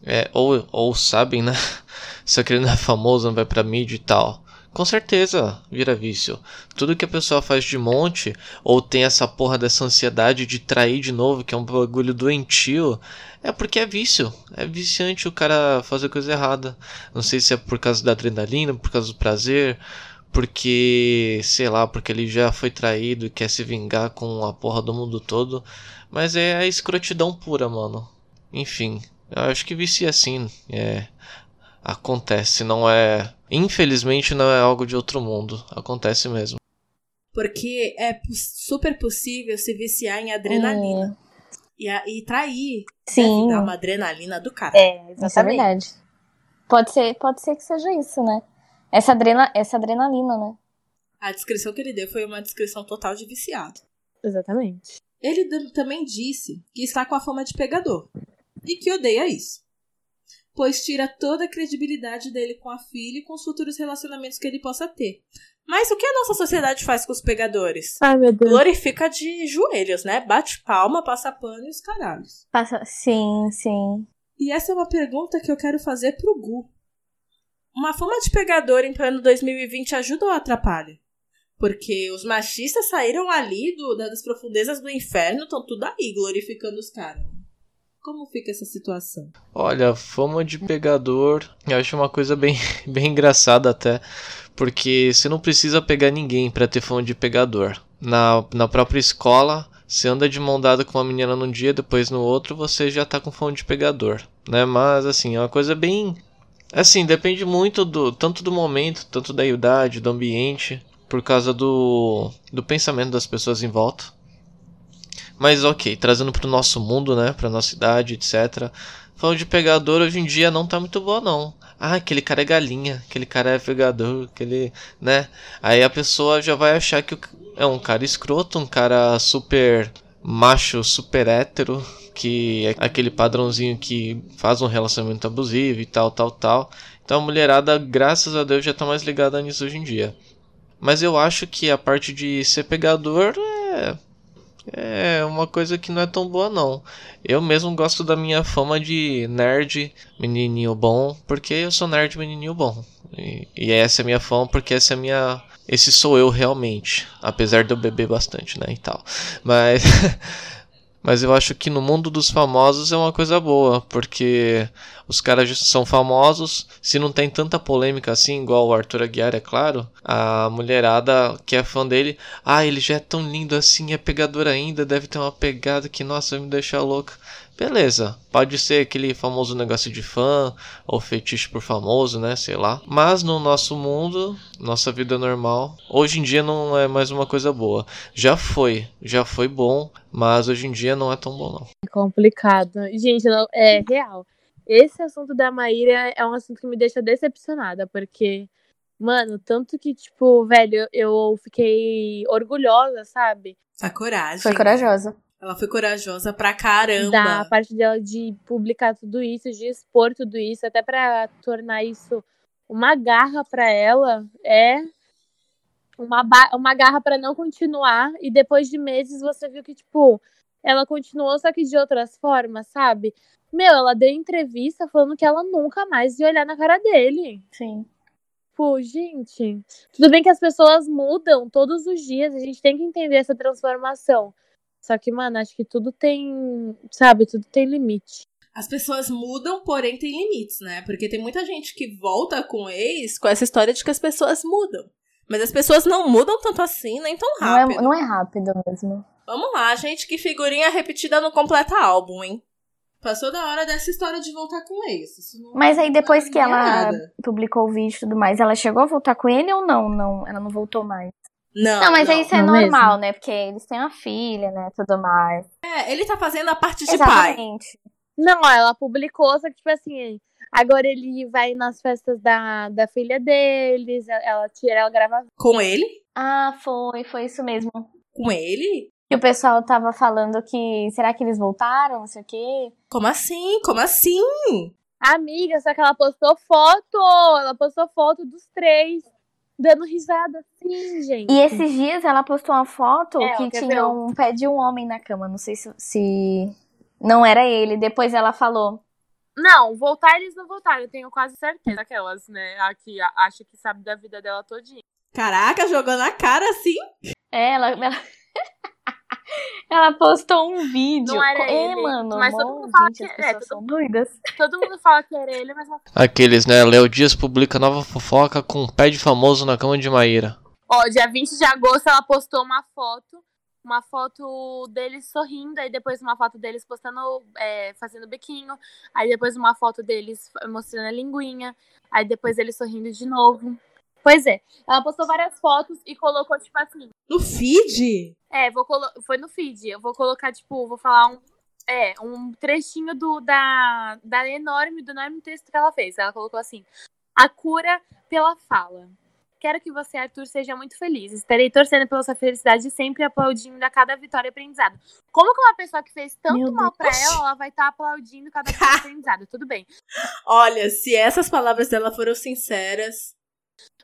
É, ou, ou sabem, né? Só que ele não é famoso, não vai pra mídia e tal. Com certeza vira vício. Tudo que a pessoa faz de monte, ou tem essa porra dessa ansiedade de trair de novo, que é um bagulho doentio, é porque é vício. É viciante o cara fazer coisa errada. Não sei se é por causa da adrenalina, por causa do prazer, porque, sei lá, porque ele já foi traído e quer se vingar com a porra do mundo todo. Mas é a escrotidão pura, mano. Enfim, eu acho que vicia assim. É. Acontece, não é. Infelizmente não é algo de outro mundo. Acontece mesmo. Porque é super possível se viciar em adrenalina. E, a- e trair Sim. deve dar uma adrenalina do cara. É, Isso é verdade. Pode ser, pode ser que seja isso, né? Essa, adrena, essa adrenalina, né? A descrição que ele deu foi uma descrição total de viciado. Exatamente. Ele também disse que está com a fama de pegador e que odeia isso, pois tira toda a credibilidade dele com a filha e com os futuros relacionamentos que ele possa ter. Mas o que a nossa sociedade faz com os pegadores? Ai, meu Deus. Glorifica de joelhos, né? Bate palma, passa pano e os caralhos. Passa... Sim, sim. E essa é uma pergunta que eu quero fazer pro Gu. Uma fama de pegador em pleno 2020 ajuda ou atrapalha? Porque os machistas saíram ali do- das profundezas do inferno, estão tudo aí glorificando os caras. Como fica essa situação? Olha, fama de pegador, eu acho uma coisa bem, bem engraçada até, porque você não precisa pegar ninguém pra ter fama de pegador. Na, na própria escola, você anda de mão dada com uma menina num dia, depois no outro você já tá com fama de pegador, né? Mas assim, é uma coisa bem assim, depende muito do tanto do momento, tanto da idade, do ambiente, por causa do do pensamento das pessoas em volta. Mas ok, trazendo pro nosso mundo, né? Pra nossa idade, etc. Falando de pegador hoje em dia não tá muito boa, não. Ah, aquele cara é galinha, aquele cara é pegador, aquele. né? Aí a pessoa já vai achar que o é um cara escroto, um cara super macho, super hétero, que é aquele padrãozinho que faz um relacionamento abusivo e tal, tal, tal. Então a mulherada, graças a Deus, já tá mais ligada nisso hoje em dia. Mas eu acho que a parte de ser pegador é. É uma coisa que não é tão boa, não. Eu mesmo gosto da minha fama de nerd, menininho bom, porque eu sou nerd, menininho bom. E, e essa é a minha fama, porque essa é a minha. Esse sou eu realmente. Apesar de eu beber bastante, né? E tal. Mas. Mas eu acho que no mundo dos famosos é uma coisa boa, porque os caras são famosos, se não tem tanta polêmica assim, igual o Arthur Aguiar, é claro, a mulherada que é fã dele, ah, ele já é tão lindo assim, é pegador ainda, deve ter uma pegada que, nossa, vai me deixar louca. Beleza. Pode ser aquele famoso negócio de fã ou fetiche por famoso, né? Sei lá. Mas no nosso mundo, nossa vida normal, hoje em dia não é mais uma coisa boa. Já foi, já foi bom, mas hoje em dia não é tão bom, não. É complicado. Gente, não, é real. Esse assunto da Maíra é um assunto que me deixa decepcionada, porque, mano, tanto que, tipo, velho, eu fiquei orgulhosa, sabe? A coragem. Foi corajosa. Ela foi corajosa pra caramba. Da parte dela de publicar tudo isso, de expor tudo isso, até pra tornar isso uma garra pra ela, é uma, uma garra pra não continuar. E depois de meses você viu que, tipo, ela continuou, só que de outras formas, sabe? Meu, ela deu entrevista falando que ela nunca mais ia olhar na cara dele. Sim. Pô, gente, tudo bem que as pessoas mudam todos os dias, a gente tem que entender essa transformação. Só que, mano, acho que tudo tem, sabe, tudo tem limite. As pessoas mudam, porém tem limites, né? Porque tem muita gente que volta com o ex com essa história de que as pessoas mudam. Mas as pessoas não mudam tanto assim, nem tão Não rápido. é, não é rápido mesmo. Vamos lá, gente, que figurinha repetida não completa álbum, hein? Passou da hora dessa história de voltar com o ex. Isso não- Mas aí depois não que ela nada. publicou o vídeo e tudo mais, ela chegou a voltar com ele ou não? Não, ela não voltou mais. Não, Não, mas não. isso é Não normal, mesmo. né? Porque eles têm uma filha, né? Tudo mais. É, ele tá fazendo a parte de pai. Exatamente. Não, ó, ela publicou, só que, tipo assim, agora ele vai nas festas da, da filha deles, ela tira, ela grava. Com ele? Ah, foi, foi isso mesmo. Com ele? E o pessoal tava falando que. Será que eles voltaram? Não sei o quê. Como assim? Como assim? Amiga, só que ela postou foto! Ela postou foto dos três, dando risada assim, gente. E esses dias ela postou uma foto É, que tinha ver? um pé de um homem na cama. Não sei se, se não era ele. Depois ela falou. Não, voltar eles não voltaram, eu tenho quase certeza. Aquelas, né, a que acha que sabe da vida dela todinha. Caraca, jogando a cara assim? É, ela. Ela, ela postou um vídeo. Não era é, ele, mano. mas todo mundo fala gente, que- é, todo são doidas. Todo mundo fala que era ele, mas. Aqueles, né? Léo Dias publica nova fofoca com um pé de famoso na cama de Maíra. Ó, dia 20 de agosto ela postou uma foto. Uma foto deles sorrindo, aí depois uma foto deles postando, é, fazendo biquinho, aí depois uma foto deles mostrando a linguinha, aí depois eles sorrindo de novo. Pois é, ela postou várias fotos e colocou, tipo assim, No feed? É, vou colo... foi no feed. Eu vou colocar, tipo, vou falar um. É, um trechinho do, da, da enorme, do enorme texto que ela fez. Ela colocou assim: A cura pela fala. Quero que você, Arthur, seja muito feliz. Estarei torcendo pela sua felicidade e sempre aplaudindo a cada vitória e aprendizado. Como que uma pessoa que fez tanto Meu mal pra Deus. ela, ela vai estar aplaudindo cada vitória e aprendizado? Tudo bem. Olha, se essas palavras dela foram sinceras.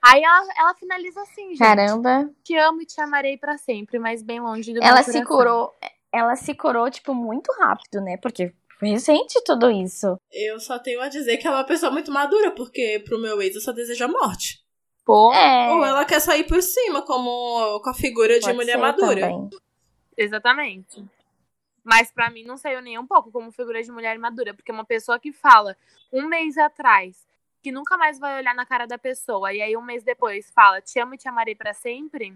Aí ela, ela finaliza assim, gente. Caramba. Te amo e te amarei pra sempre, mas bem longe do meu Ela se curou. Ela se curou, tipo, muito rápido, né? Porque foi recente tudo isso. Eu só tenho a dizer que ela é uma pessoa muito madura, porque pro meu ex eu só desejo a morte. Pô, É. Ou ela quer sair por cima, como com a figura de pode mulher ser madura. também. Exatamente. Mas pra mim não saiu nem um pouco como figura de mulher madura, porque uma pessoa que fala um mês atrás que nunca mais vai olhar na cara da pessoa e aí um mês depois fala te amo e te amarei pra sempre,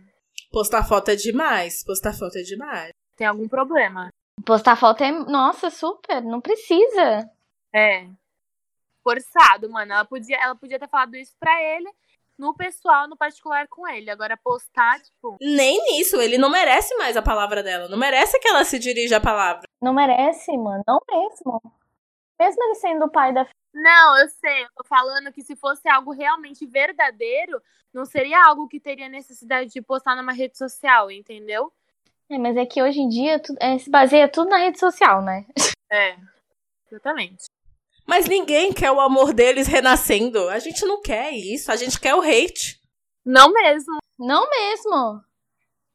Postar foto é demais. Postar foto é demais. tem algum problema. Postar foto é. Nossa, super. Não precisa. É. Forçado, mano. Ela podia, ela podia ter falado isso pra ele, no pessoal, no particular com ele. Agora postar, tipo, Nem nisso, ele não merece mais a palavra dela. Não merece que ela se dirija a palavra. Não merece, mano. Não mesmo. Mesmo ele sendo o pai da Não, eu sei, eu tô falando que se fosse algo realmente verdadeiro, não seria algo que teria necessidade de postar numa rede social, entendeu? É, mas é que hoje em dia tu- é, se baseia tudo na rede social, né? É, exatamente. Mas ninguém quer o amor deles renascendo. A gente não quer isso. A gente quer o hate. Não mesmo. Não mesmo.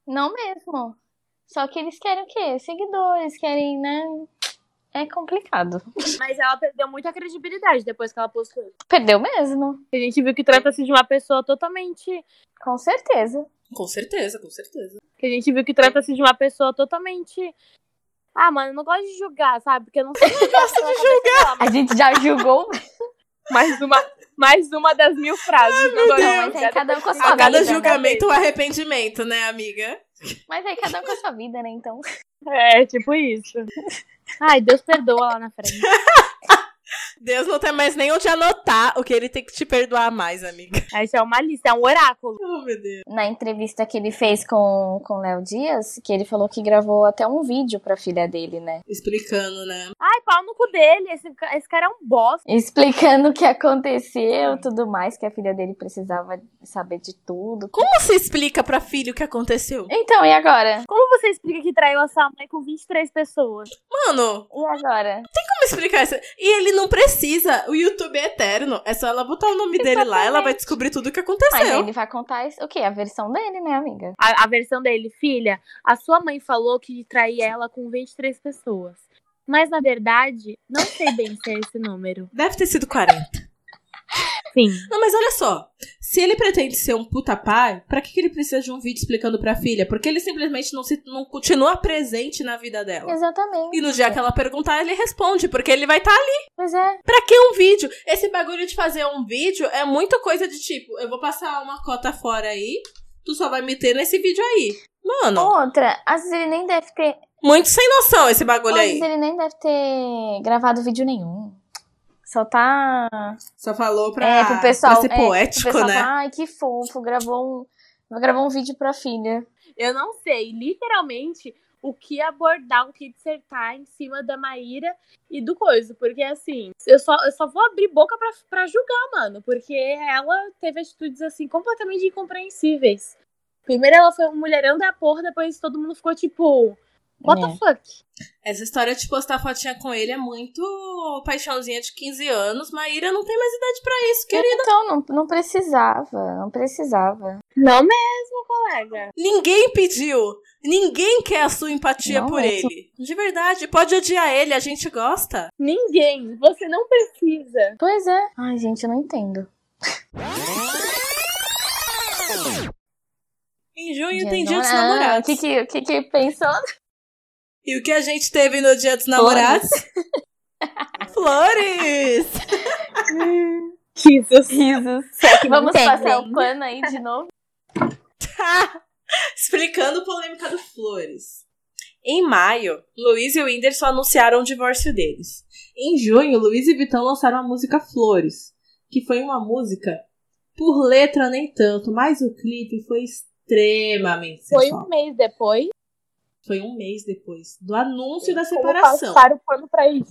Não mesmo. Só que eles querem o quê? Seguidores, querem, né? É complicado. Mas ela perdeu muita credibilidade depois que ela postou isso. Perdeu mesmo. A gente viu que trata-se de uma pessoa totalmente. Com certeza. Com certeza, com certeza. Que a gente viu que trata-se de uma pessoa totalmente. Ah, mano, eu não gosto de julgar, sabe? Porque eu não sei o que gosta de julgar. A gente já julgou. Mais uma, mais uma das mil frases. não gosto de Deus. Mas aí cada um com a sua A cada julga, julgamento, né? o arrependimento, né, amiga? Mas aí cada um com a sua vida, né? Então. É, tipo isso. Ai, Deus perdoa lá na frente. Deus não tem mais nem onde anotar o que ele tem que te perdoar mais, amiga. Isso é uma lista, é um oráculo. Oh, meu Deus. Na entrevista que ele fez com com o Léo Dias, que ele falou que gravou até um vídeo pra filha dele, né? Explicando, né? Ai, pau no cu dele. Esse, esse cara é um bosta. Explicando o que aconteceu, tudo mais, que a filha dele precisava saber de tudo. Como você explica pra filho o que aconteceu? Então, e agora? Como você explica que traiu a sua mãe com 23 pessoas? Mano, E agora? como explicar isso? E ele não precisa. O YouTube é eterno. É só ela botar o nome dele lá, ela vai descobrir tudo o que Mas aconteceu. ele vai contar isso- o quê? A versão dele, né, amiga? A, a versão dele, filha, a sua mãe falou que traía ela com 23 pessoas. Mas, na verdade, não sei bem se é esse número. Deve ter sido 40. Sim. Não, mas olha só. Se ele pretende ser um puta pai, pra que, que ele precisa de um vídeo explicando pra filha? Porque ele simplesmente não, se, não continua presente na vida dela. Exatamente. E no dia que ela perguntar, ele responde, porque ele vai estar ali. Pois é. Pra que um vídeo? Esse bagulho de fazer um vídeo é muita coisa de tipo, eu vou passar uma cota fora aí, tu só vai me ter nesse vídeo aí. Mano, Outra, às vezes ele nem deve ter. muito sem noção esse bagulho Às aí. vezes ele nem deve ter gravado vídeo nenhum. Só tá. Só falou pra, é, pro pessoal. pra ser é, pro poético, pessoal né? Ai, que fofo, gravou um. Gravou um vídeo pra filha. Eu não sei, literalmente, o que abordar, o que dissertar em cima da Maíra e do coisa. Porque, assim, eu só, eu só vou abrir boca pra, pra julgar, mano. Porque ela teve atitudes, assim, completamente incompreensíveis. Primeiro ela foi um mulherão da porra, depois todo mundo ficou tipo, what É. the fuck? Essa história de postar fotinha com ele é muito paixãozinha de 15 anos. Maíra não tem mais idade pra isso, querida. Então, não, não precisava. Não precisava. Não mesmo, colega. Ninguém pediu. Ninguém quer a sua empatia Não por mesmo. ele. De verdade, pode odiar ele, a gente gosta. Ninguém. Você não precisa. Pois é. Ai, gente, eu não entendo. Em junho Dia tem dia dos namorados. O que que, o que que pensou? E o que a gente teve no dia dos namorados? Flores! Risos. Risos. que Vamos passar o pano aí de novo? Explicando polêmica do Flores. Em maio, Luiz e o Whindersson anunciaram o divórcio deles. Em junho, Luiz e Vitão lançaram a música Flores, que foi uma música por letra nem tanto, mas o clipe foi extremamente Foi sensual. um mês depois. Foi um mês depois do anúncio da Como separação. passaram o pano pra isso.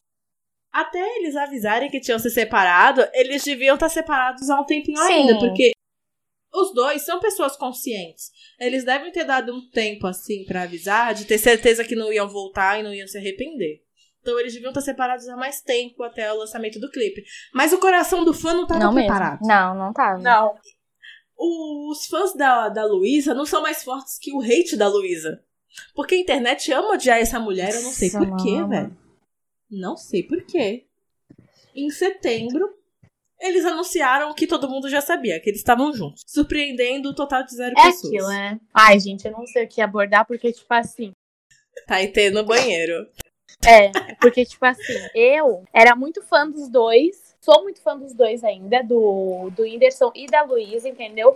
Até eles avisarem que tinham se separado, eles deviam estar separados há um tempinho Sim. ainda, porque os dois são pessoas conscientes. Eles devem ter dado um tempo assim pra avisar, de ter certeza que não iam voltar e não iam se arrepender. Então eles deviam estar separados há mais tempo até o lançamento do clipe. Mas o coração do fã não estava não preparado. mesmo. Não, não tava. Não. Os fãs da, da Luísa não são mais fortes que o hate da Luísa. Porque a internet ama odiar essa mulher, eu não sei Nossa, por quê, mano. velho. Não sei por quê. Em setembro, eles anunciaram que todo mundo já sabia, que eles estavam juntos. Surpreendendo o total de zero É pessoas. aquilo, né? Ai, gente, eu não sei o que abordar, porque, tipo assim. Taitê no banheiro. É, porque, tipo assim, eu era muito fã dos dois. Sou muito fã dos dois ainda, do, do Whindersson e da Luísa, entendeu?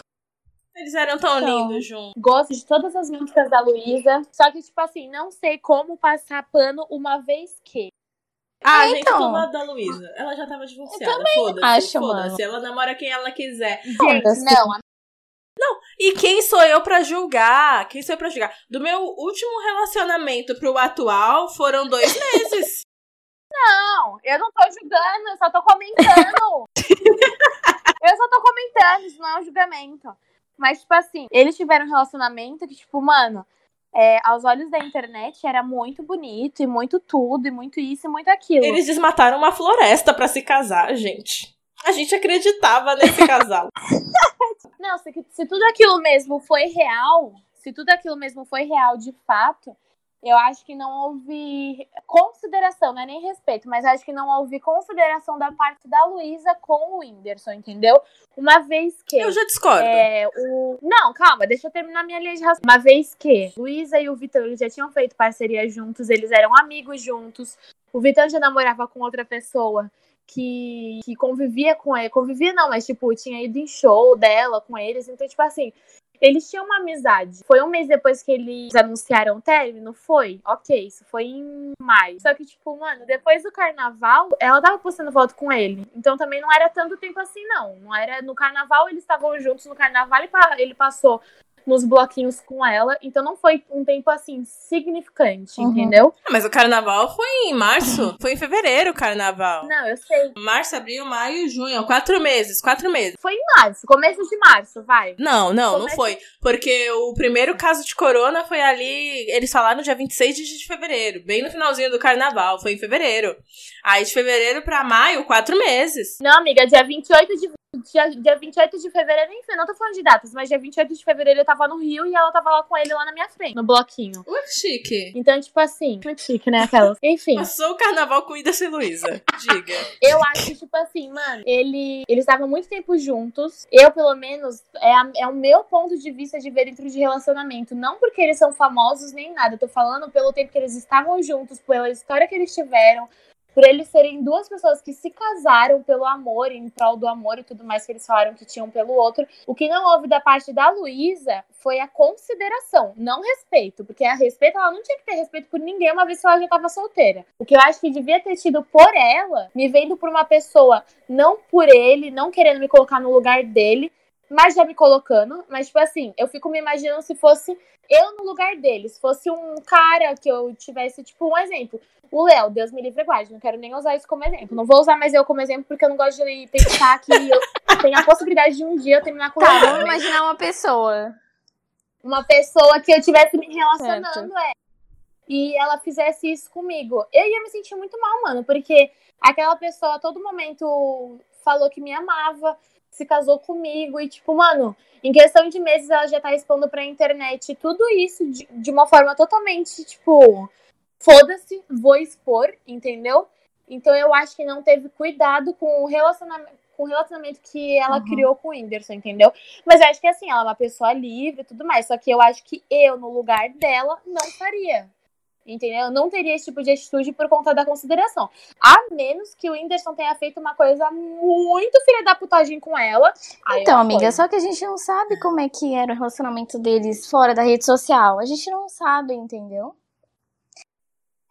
Eles eram tão Então. lindos juntos. Gosto de todas as músicas da Luísa. Só que, tipo assim, não sei como passar pano uma vez que. Ah, gente, então. eu tô do lado da Luísa. Ela já tava divorciada. também Foda-se. acho, Foda-se. Ela namora quem ela quiser. Gente, Foda-se. não. E quem sou eu pra julgar? Quem sou eu pra julgar? Do meu último relacionamento pro atual foram dois meses. Não, eu não tô julgando, eu só tô comentando. eu só tô comentando, isso não é um julgamento. Mas, tipo assim, eles tiveram um relacionamento que, tipo, mano, é, aos olhos da internet era muito bonito e muito tudo, e muito isso e muito aquilo. Eles desmataram uma floresta pra se casar, gente. A gente acreditava nesse casal. Não, se, se tudo aquilo mesmo foi real, se tudo aquilo mesmo foi real de fato, eu acho que não houve consideração, não é nem respeito, mas acho que não houve consideração da parte da Luísa com o Whindersson, entendeu? Uma vez que. Eu já discordo. É, o... Não, calma, deixa eu terminar minha linha de raciocínio. Uma vez que Luísa e o Vitão eles já tinham feito parceria juntos, eles eram amigos juntos. O Vitão já namorava com outra pessoa que, que convivia com ele. Convivia não, mas tipo, tinha ido em show dela com eles. Então, tipo assim, Eles tinham uma amizade. Foi um mês depois que eles anunciaram o término? Foi? Ok, isso foi em maio. Só que, tipo, mano, depois do carnaval, ela tava postando foto com ele. Então também não era tanto tempo assim, não. Não era no carnaval, eles estavam juntos no carnaval e ele passou nos bloquinhos com ela. Então não foi um tempo assim significante, Uhum. entendeu? Ah, Mas o carnaval foi em março. Foi em fevereiro o carnaval. Não, eu sei. Março, abril, maio, junho. Quatro meses, quatro meses. Foi em março, começo de março, vai. Não, não, não Começa- foi. Porque o primeiro caso de corona foi ali. Eles falaram dia 26 de de fevereiro, bem no finalzinho do carnaval. Foi em fevereiro. Aí de fevereiro pra maio, quatro meses. Não, amiga, dia 28 de. Dia, dia 28 de fevereiro, enfim, não tô falando de datas, mas dia 28 de fevereiro eu tava no Rio e ela tava lá com ele lá na minha frente, no bloquinho. Ué, que chique. Então, tipo assim, muito chique, né? Aquelas. Enfim. Passou o carnaval com Ida e Luísa. Diga. Eu acho que, tipo assim, mano, ele, eles estavam muito tempo juntos. Eu, pelo menos, é, a- é o meu ponto de vista de ver dentro de relacionamento. Não porque eles são famosos nem nada. Eu tô falando pelo tempo que eles estavam juntos, pela história que eles tiveram. Por eles serem duas pessoas que se casaram pelo amor, em prol do amor e tudo mais que eles falaram que tinham pelo outro. O que não houve da parte da Luísa foi a consideração, não respeito. Porque a respeito, ela não tinha que ter respeito por ninguém, uma vez que ela já tava solteira. O que eu acho que devia ter tido por ela, me vendo por uma pessoa, não por ele, não querendo me colocar no lugar dele, mas já me colocando. Mas, tipo assim, eu fico me imaginando se fosse eu no lugar dele. Se fosse um cara que eu tivesse, tipo, um exemplo. O Léo, Deus me livre guarde. Não quero nem usar isso como exemplo. Não vou usar mais eu como exemplo porque eu não gosto de pensar que eu tenho a possibilidade de um dia eu terminar com o Tá, Léo. vamos imaginar uma pessoa. Uma pessoa que eu tivesse me relacionando, é. E ela fizesse isso comigo. Eu ia me sentir muito mal, mano. Porque aquela pessoa a todo momento falou que me amava, se casou comigo. E, tipo, mano, em questão de meses ela já tá expondo pra internet tudo isso de, de uma forma totalmente, tipo, foda-se, vou expor, entendeu? Então eu acho que não teve cuidado com o relacionamento, com o relacionamento que ela Uhum. criou com o Whindersson, entendeu? Mas eu acho que assim, ela é uma pessoa livre e tudo mais. Só que eu acho que eu, no lugar dela, não faria. Entendeu? Eu não teria esse tipo de atitude por conta da consideração. A menos que o Whindersson tenha feito uma coisa muito filha da putagem com ela. Então, amiga, só que a gente não sabe como é que era o relacionamento deles fora da rede social. A gente não sabe, entendeu?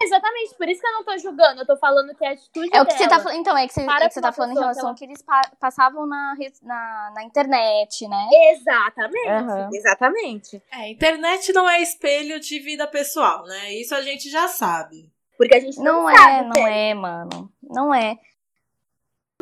Exatamente, por isso que eu não tô julgando. Eu tô falando que a atitude É o que você tá falando. Então, é que você, Para é que você tá falando em relação que ao que eles pa- passavam na, na, na internet, né? Exatamente, Aham. exatamente. É, internet não é espelho de vida pessoal, né? Isso a gente já sabe. Porque a gente não, Não é, sabe, não Pedro. é, mano. Não é.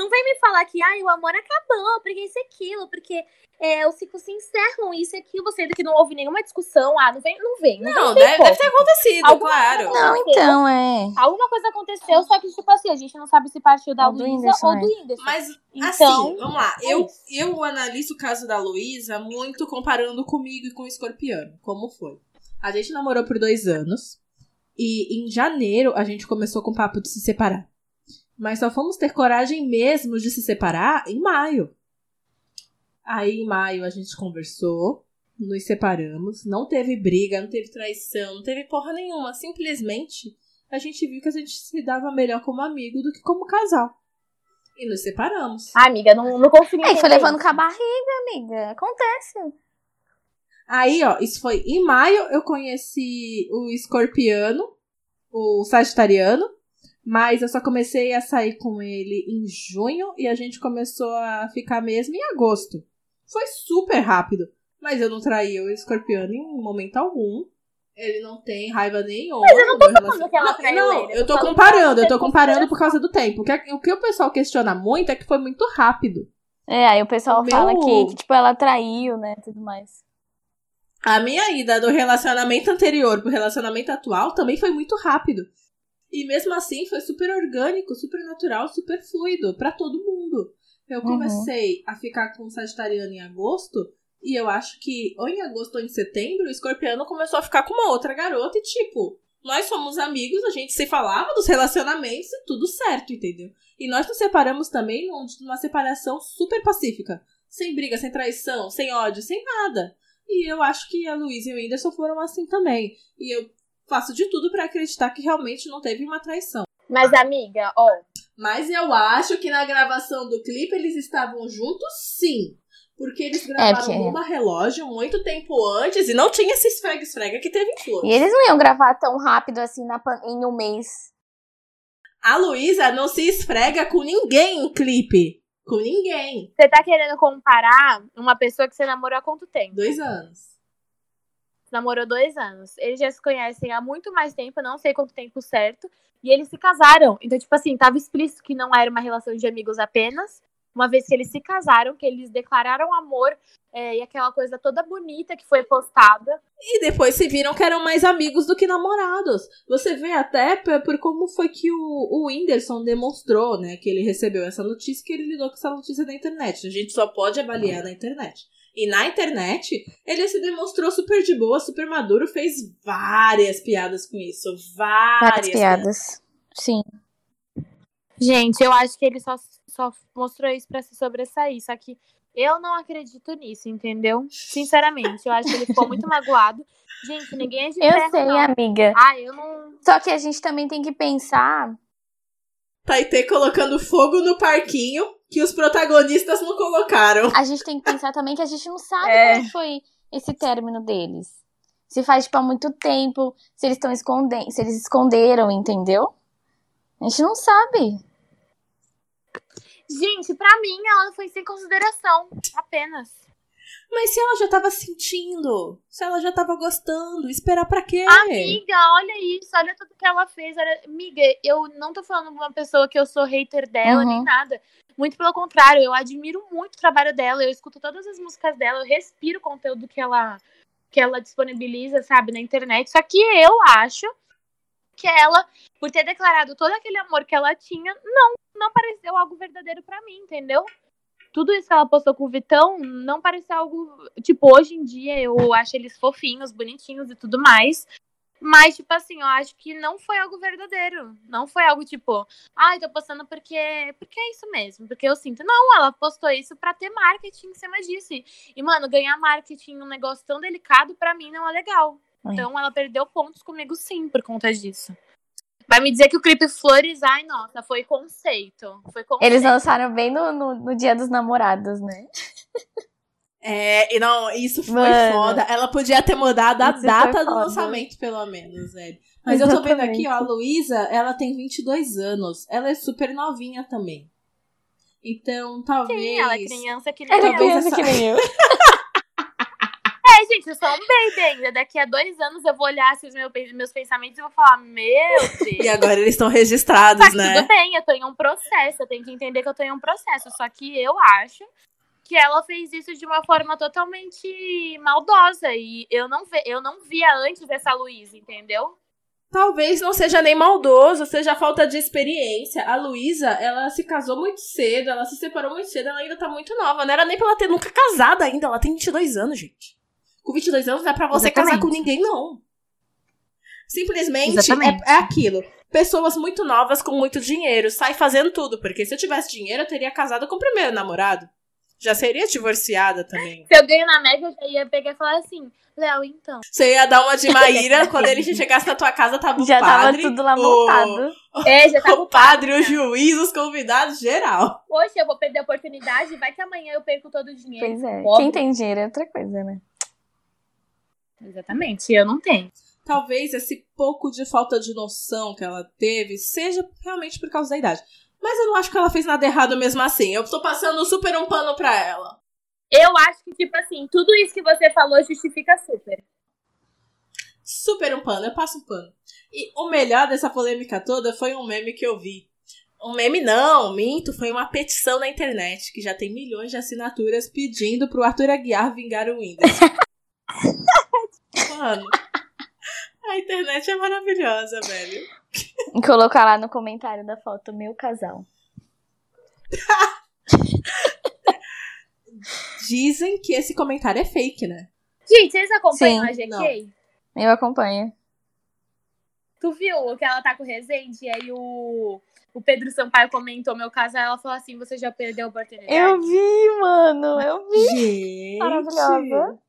Não vem me falar que ai, o amor acabou, porque isso e aquilo, porque é, os ciclos se encerram, isso e aquilo, sendo que não houve nenhuma discussão. Ah, não vem, não vem. Não, Não, vem deve, deve ter acontecido, Alguma claro. Não, então, é. Alguma coisa aconteceu, só que, tipo assim, a gente não sabe se partiu da Luísa ou é. do Whindersson. Mas, Então, assim, vamos lá. é Eu, eu analiso o caso da Luísa muito comparando comigo e com o Escorpião. Como foi? A gente namorou por dois anos. E em janeiro a gente começou com o papo de se separar. Mas só fomos ter coragem mesmo de se separar em maio. Aí em maio a gente conversou, nos separamos, não teve briga, não teve traição, não teve porra nenhuma. Simplesmente a gente viu que a gente se dava melhor como amigo do que como casal. E nos separamos. Ah, amiga, não, não consegui É, foi levando isso. com a barriga, amiga. Acontece. Aí, ó, isso foi em maio eu conheci o escorpiano, o sagitariano, mas eu só comecei a sair com ele em junho e a gente começou a ficar mesmo em agosto. Foi super rápido, mas eu não traí o escorpiano em momento algum. Ele não tem raiva nenhuma. Mas eu não tô falando que ela traiu Não, ele, eu eu tô tô comparando, eu tô comparando por causa do tempo. O que, o que o pessoal questiona muito é que foi muito rápido. É, aí o pessoal O fala meu- que, que, tipo, ela traiu, né, tudo mais. A minha ida do relacionamento anterior pro relacionamento atual também foi muito rápido. E mesmo assim foi super orgânico, super natural, super fluido pra todo mundo. Eu Uhum. comecei a ficar com o Sagitariano em agosto e eu acho que ou em agosto ou em setembro o Escorpiano começou a ficar com uma outra garota e tipo, nós somos amigos, a gente se falava dos relacionamentos e tudo certo, entendeu? E nós nos separamos também num- numa separação super pacífica. Sem briga, sem traição, sem ódio, sem nada. E eu acho que a Luísa e o Whindersson foram assim também. E eu faço de tudo pra acreditar que realmente não teve uma traição. Mas, amiga, ó, Mas eu acho que na gravação do clipe eles estavam juntos, sim. Porque eles gravaram porque- uma relógio muito tempo antes e não tinha esse esfrega-esfrega que teve em Flores. E eles não iam gravar tão rápido assim na pan- em um mês. A Luísa não se esfrega com ninguém em clipe. Com ninguém. Você tá querendo comparar uma pessoa que você namorou há quanto tempo? Dois anos. Namorou dois anos. Eles já se conhecem há muito mais tempo, não sei quanto tempo certo. E eles se casaram. Então, tipo assim, tava explícito que não era uma relação de amigos apenas. Uma vez que eles se casaram, que eles declararam amor é, e aquela coisa toda bonita que foi postada. E depois se viram que eram mais amigos do que namorados. Você vê até por como foi que o, o Whindersson demonstrou, né? Que ele recebeu essa notícia que ele lidou com essa notícia na internet. A gente só pode avaliar na internet. E na internet, ele se demonstrou super de boa, super maduro, fez várias piadas com isso. Várias, Várias piadas. Sim. Gente, eu acho que ele só, só mostrou isso pra se sobressair. Só que eu não acredito nisso, entendeu? Sinceramente, eu acho que ele ficou muito magoado. Gente, ninguém é de Eu ferro, sei, não. amiga. Ah, eu não. Só que a gente também tem que pensar. Taitê colocando fogo no parquinho que os protagonistas não colocaram. A gente tem que pensar também que a gente não sabe É. como foi esse término deles. Se faz, tipo, há muito tempo, se eles estão escondendo, se eles esconderam, entendeu? A gente não sabe. Gente, pra mim, ela foi sem consideração. Apenas. Mas se ela já tava sentindo, se ela já tava gostando, esperar pra quê? Amiga, olha isso, olha tudo que ela fez. Olha... Amiga, eu não tô falando de uma pessoa que eu sou hater dela, Uhum. nem nada. Muito pelo contrário, eu admiro muito o trabalho dela, eu escuto todas as músicas dela, eu respiro o conteúdo que ela, que ela disponibiliza, sabe, na internet. Só que eu acho que ela, por ter declarado todo aquele amor que ela tinha, não, não pareceu algo verdadeiro pra mim, entendeu? Tudo isso que ela postou com o Vitão não pareceu algo. Tipo, hoje em dia eu acho eles fofinhos, bonitinhos e tudo mais. Mas, tipo assim, eu acho que não foi algo verdadeiro. Não foi algo tipo, ai, tô postando porque. Porque é isso mesmo, porque eu sinto. Não, ela postou isso pra ter marketing em cima disso. E, mano, ganhar marketing num negócio tão delicado, pra mim, não é legal. Então ela perdeu pontos comigo sim por conta disso. Vai me dizer que o clipe Flores, ai, nossa, foi conceito. Foi conceito. Eles lançaram bem no, no, no dia dos namorados, né? É, e não, isso foi Mano. foda. Ela podia ter mudado a data do lançamento, pelo menos, velho. Mas eu tô vendo aqui, ó, a Luísa, ela tem 22 anos. Ela é super novinha também. Então, talvez. Sim, ela é criança que nem Ela é eu. Talvez criança essa- que nem eu. É, gente, eu sou um baby ainda. Daqui a dois anos eu vou olhar assim, os meus, meus pensamentos e vou falar, meu E Deus. agora eles estão registrados, Só que né? tudo bem, eu tô em um processo, eu tenho que entender que eu tô em um processo. Só que eu acho que ela fez isso de uma forma totalmente maldosa. E eu não, ve eu não via antes essa Luísa, entendeu? Talvez não seja nem maldoso, seja falta de experiência. A Luísa, ela se casou muito cedo, ela se separou muito cedo, ela ainda tá muito nova. Não era nem pra ela ter nunca casado ainda, ela tem 22 anos, gente. Com 22 anos não é pra você Exatamente. casar com ninguém, não. Simplesmente é, é aquilo. Pessoas muito novas com muito dinheiro, sai fazendo tudo. Porque se eu tivesse dinheiro, eu teria casado com o primeiro namorado. Já seria divorciada também. Se eu ganho na Mega, eu já ia pegar e falar assim, Léo, então. Você ia dar uma de Maíra, quando ele chegasse na tua casa, tava o Já tava padre, tudo lá o- montado. É, já tava o padre, o juiz, os convidados, geral. Poxa, eu vou perder a oportunidade, vai que amanhã eu perco todo o dinheiro. Pois é. Pobre. Quem tem dinheiro é outra coisa, né? Exatamente, eu não tenho. Talvez esse pouco de falta de noção que ela teve seja realmente por causa da idade. Mas eu não acho que ela fez nada errado mesmo assim. Eu tô passando super um pano pra ela. Eu acho que, tipo assim, tudo isso que você falou justifica super. Super um pano, eu passo um pano. E o melhor dessa polêmica toda foi um meme que eu vi. Um meme não, minto, foi uma petição na internet que já tem milhões de assinaturas pedindo pro Arthur Aguiar vingar o Windows. Mano, a internet é maravilhosa, velho. E colocar lá no comentário da foto, meu casal. Dizem que esse comentário é fake, né? Gente, vocês acompanham Sim, a GK? não. Eu acompanho. Tu viu que ela tá com o Resende? E aí o, o Pedro Sampaio comentou meu caso, aí ela falou assim: você já perdeu a oportunidade. Eu vi, mano. Eu vi. Gente. Maravilhosa.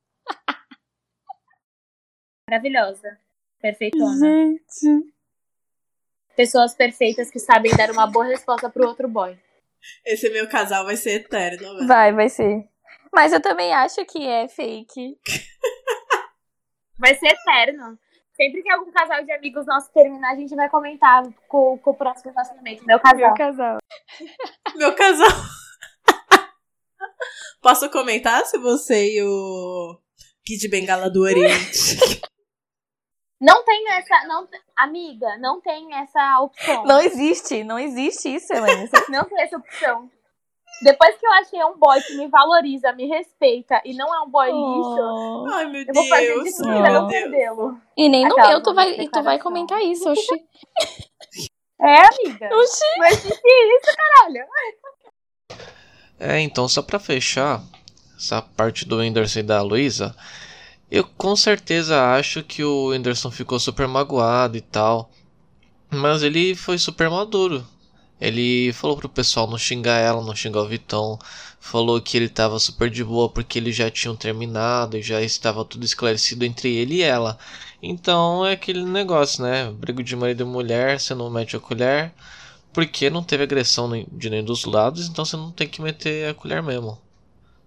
Maravilhosa. Perfeitona. Gente. Pessoas perfeitas que sabem dar uma boa resposta pro outro boy. Esse meu casal vai ser eterno, velho. Vai, vai ser. Mas eu também acho que é fake. Vai ser eterno. Sempre que algum casal de amigos nossos terminar, a gente vai comentar com, com o próximo relacionamento. Meu casal. Meu casal. Meu casal. Posso comentar se você e o Kid Bengala do Oriente? Não tem essa. Não, amiga, não tem essa opção. Não existe, não existe isso, Helena. Não tem essa opção. Depois que eu achei um boy que me valoriza, me respeita e não é um boy lixo, Ai, meu eu vou fazer de Deus. tudo meu pra não Deus. perdê-lo. E nem no Aquela meu tu vai, e tu vai comentar isso, oxi. É, amiga. Oxi. Mas que isso, caralho? É, então só pra fechar essa parte do Whindersson e da Luísa, eu com certeza acho que o Whindersson ficou super magoado e tal, mas ele foi super maduro. Ele falou pro pessoal não xingar ela, não xingar o Vitão, falou que ele tava super de boa porque eles já tinham terminado e já estava tudo esclarecido entre ele e ela. Então é aquele negócio, né? Brigo de marido e mulher, você não mete a colher. Porque não teve agressão de nenhum dos lados, então você não tem que meter a colher mesmo.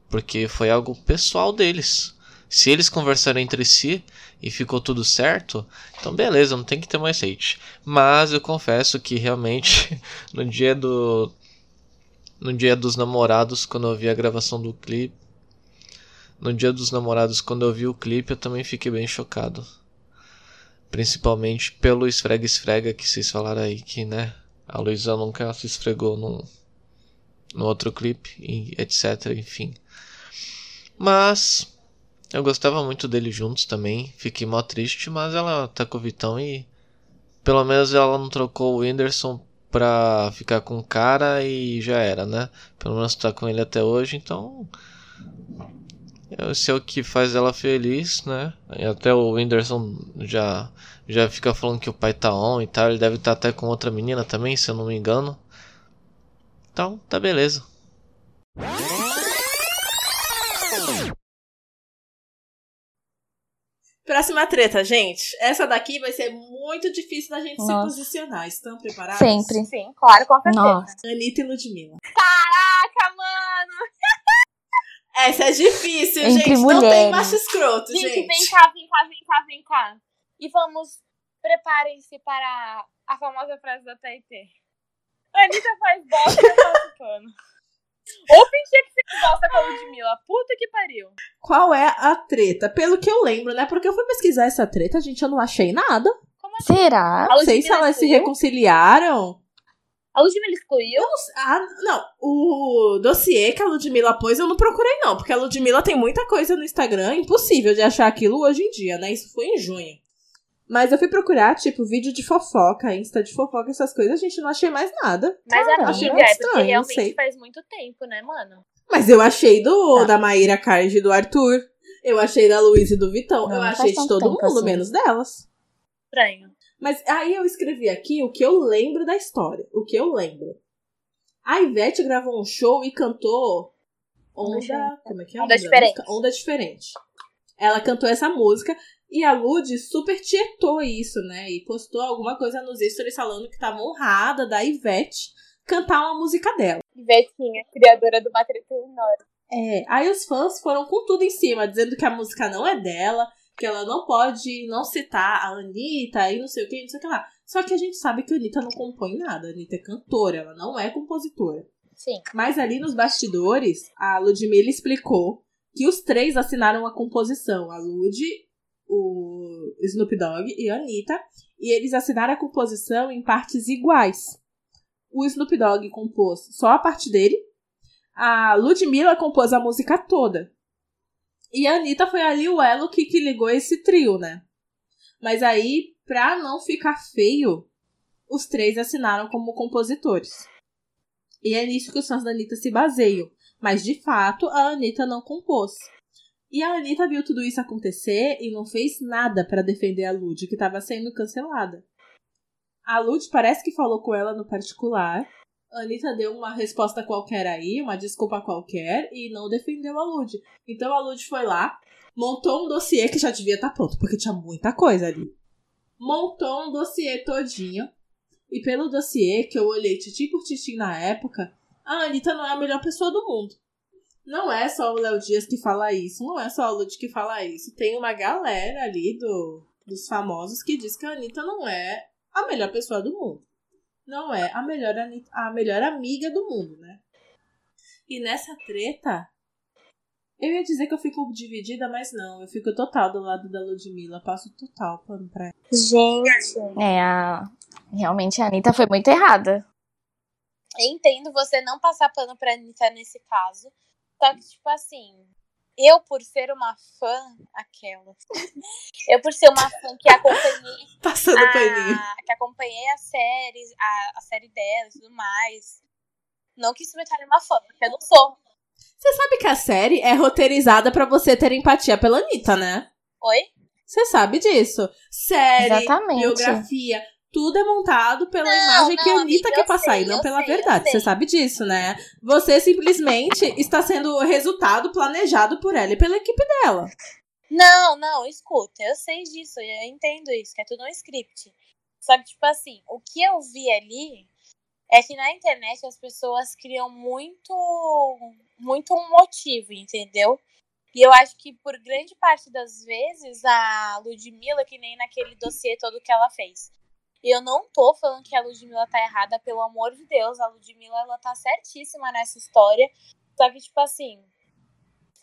Porque foi algo pessoal deles. Se eles conversaram entre si e ficou tudo certo, então beleza, não tem que ter mais hate. Mas eu confesso que realmente no dia do no dia dos namorados, quando eu vi a gravação do clipe, no dia dos namorados, quando eu vi o clipe, eu também fiquei bem chocado. Principalmente pelo esfrega-esfrega que vocês falaram aí, que né, a Luísa nunca se esfregou no, no outro clipe, etc, enfim. Mas eu gostava muito deles juntos também, fiquei mó triste, mas ela tá com o Vitão e pelo menos ela não trocou o Whindersson pra ficar com o cara e já era, né? Pelo menos tá com ele até hoje, então esse é o que faz ela feliz, né? E até o Whindersson já, já fica falando que o pai tá on e tal. Ele deve estar até com outra menina também, se eu não me engano. Então, tá beleza. Próxima treta, gente. Essa daqui vai ser muito difícil da gente Nossa. se posicionar. Estão preparados? Sempre. Sim, claro, com certeza. Nossa. Anitta e Ludmilla. Caraca, mano! Essa é difícil, Entre gente. Não tem mulheres. macho escroto, Gente, gente. vem cá, vem cá, vem cá, vem cá. E vamos, preparem-se para a famosa frase da Taitê. Anitta faz bosta e eu faço pano. Ou fingia que fez bosta com a Ludmilla. Puta que pariu. Qual é a treta? Pelo que eu lembro, né? Porque eu fui pesquisar essa treta, gente, eu não achei nada. Como assim? Será? Não sei se elas se reconciliaram. A Ludmilla excluiu? Ah, não. O dossiê que a Ludmilla pôs eu não procurei, não. Porque a Ludmilla tem muita coisa no Instagram. Impossível de achar aquilo hoje em dia, né? Isso foi em junho. Mas eu fui procurar, tipo, vídeo de fofoca, Insta de fofoca, essas coisas. A gente não achei mais nada. Mas Cara, achei amiga, muito é porque estranho, não realmente sei. faz muito tempo, né, mano? Mas eu achei do Tá. da Maíra Card e do Arthur. Eu achei da Luiz e do Vitão. Não, eu não achei de todo mundo, assim. menos delas. Estranho. Mas aí eu escrevi aqui o que eu lembro da história. O que eu lembro. A Ivete gravou um show e cantou Onda. Onda Como é que é? Onda o nome da Diferente. Onda Diferente. Ela cantou essa música e a Lud super tietou isso, né? E postou alguma coisa nos stories falando que tava honrada da Ivete cantar uma música dela. Ivetinha, criadora do Matrix Enorme. É, aí os fãs foram com tudo em cima, dizendo que a música não é dela, que ela não pode não citar a Anitta e não sei o que, não sei o que lá. Só que a gente sabe que a Anitta não compõe nada, a Anitta é cantora, ela não é compositora. Sim. Mas ali nos bastidores, a Ludmilla explicou que os três assinaram a composição, a Lud, o Snoop Dogg e a Anitta, e eles assinaram a composição em partes iguais. O Snoop Dogg compôs só a parte dele, a Ludmilla compôs a música toda. E a Anitta foi ali o elo que, que ligou esse trio, né? Mas aí, pra não ficar feio, os três assinaram como compositores. E é nisso que os fãs da Anitta se baseiam. Mas, de fato, a Anitta não compôs. E a Anitta viu tudo isso acontecer e não fez nada pra defender a Lud, que estava sendo cancelada. A Lud parece que falou com ela no particular. A Anitta deu uma resposta qualquer aí, uma desculpa qualquer, e não defendeu a Lud. Então a Lud foi lá, montou um dossiê que já devia estar pronto, porque tinha muita coisa ali. Montou um dossiê todinho. E pelo dossiê, que eu olhei titim por titim na época, a Anitta não é a melhor pessoa do mundo. Não é só o Léo Dias que fala isso, não é só o Lud que fala isso. Tem uma galera ali do, dos famosos que diz que a Anitta não é a melhor pessoa do mundo. Não é a melhor, Anitta, a melhor amiga do mundo, né? E nessa treta, eu ia dizer que eu fico dividida, mas não. Eu fico total do lado da Ludmilla. Passo total pano pra ela. Gente. É, a... realmente a Anitta foi muito errada. Entendo você não passar pano pra Anitta nesse caso. Só que, tipo assim, eu, por ser uma fã, aquela. Eu, por ser uma fã que acompanhei. Passando a, paninho. Que acompanhei a série, a, a série dela e tudo mais. Não que isso me torne uma fã, porque eu não sou. Você sabe que a série é roteirizada pra você ter empatia pela Anitta, né? Oi? Você sabe disso. Série, Exatamente. biografia, tudo é montado pela Não, imagem que a não, Anitta amiga, quer passar sei, e não pela sei, verdade. Você sabe disso, né? Você simplesmente está sendo o resultado planejado por ela e pela equipe dela. Não, não, escuta, eu sei disso, eu entendo isso, que é tudo um script. Só que, tipo assim, o que eu vi ali é que na internet as pessoas criam muito, muito um motivo, entendeu? E eu acho que por grande parte das vezes a Ludmilla, que nem naquele dossiê todo que ela fez. Eu não tô falando que a Ludmilla tá errada, pelo amor de Deus, a Ludmilla ela tá certíssima nessa história. Só que, tipo assim,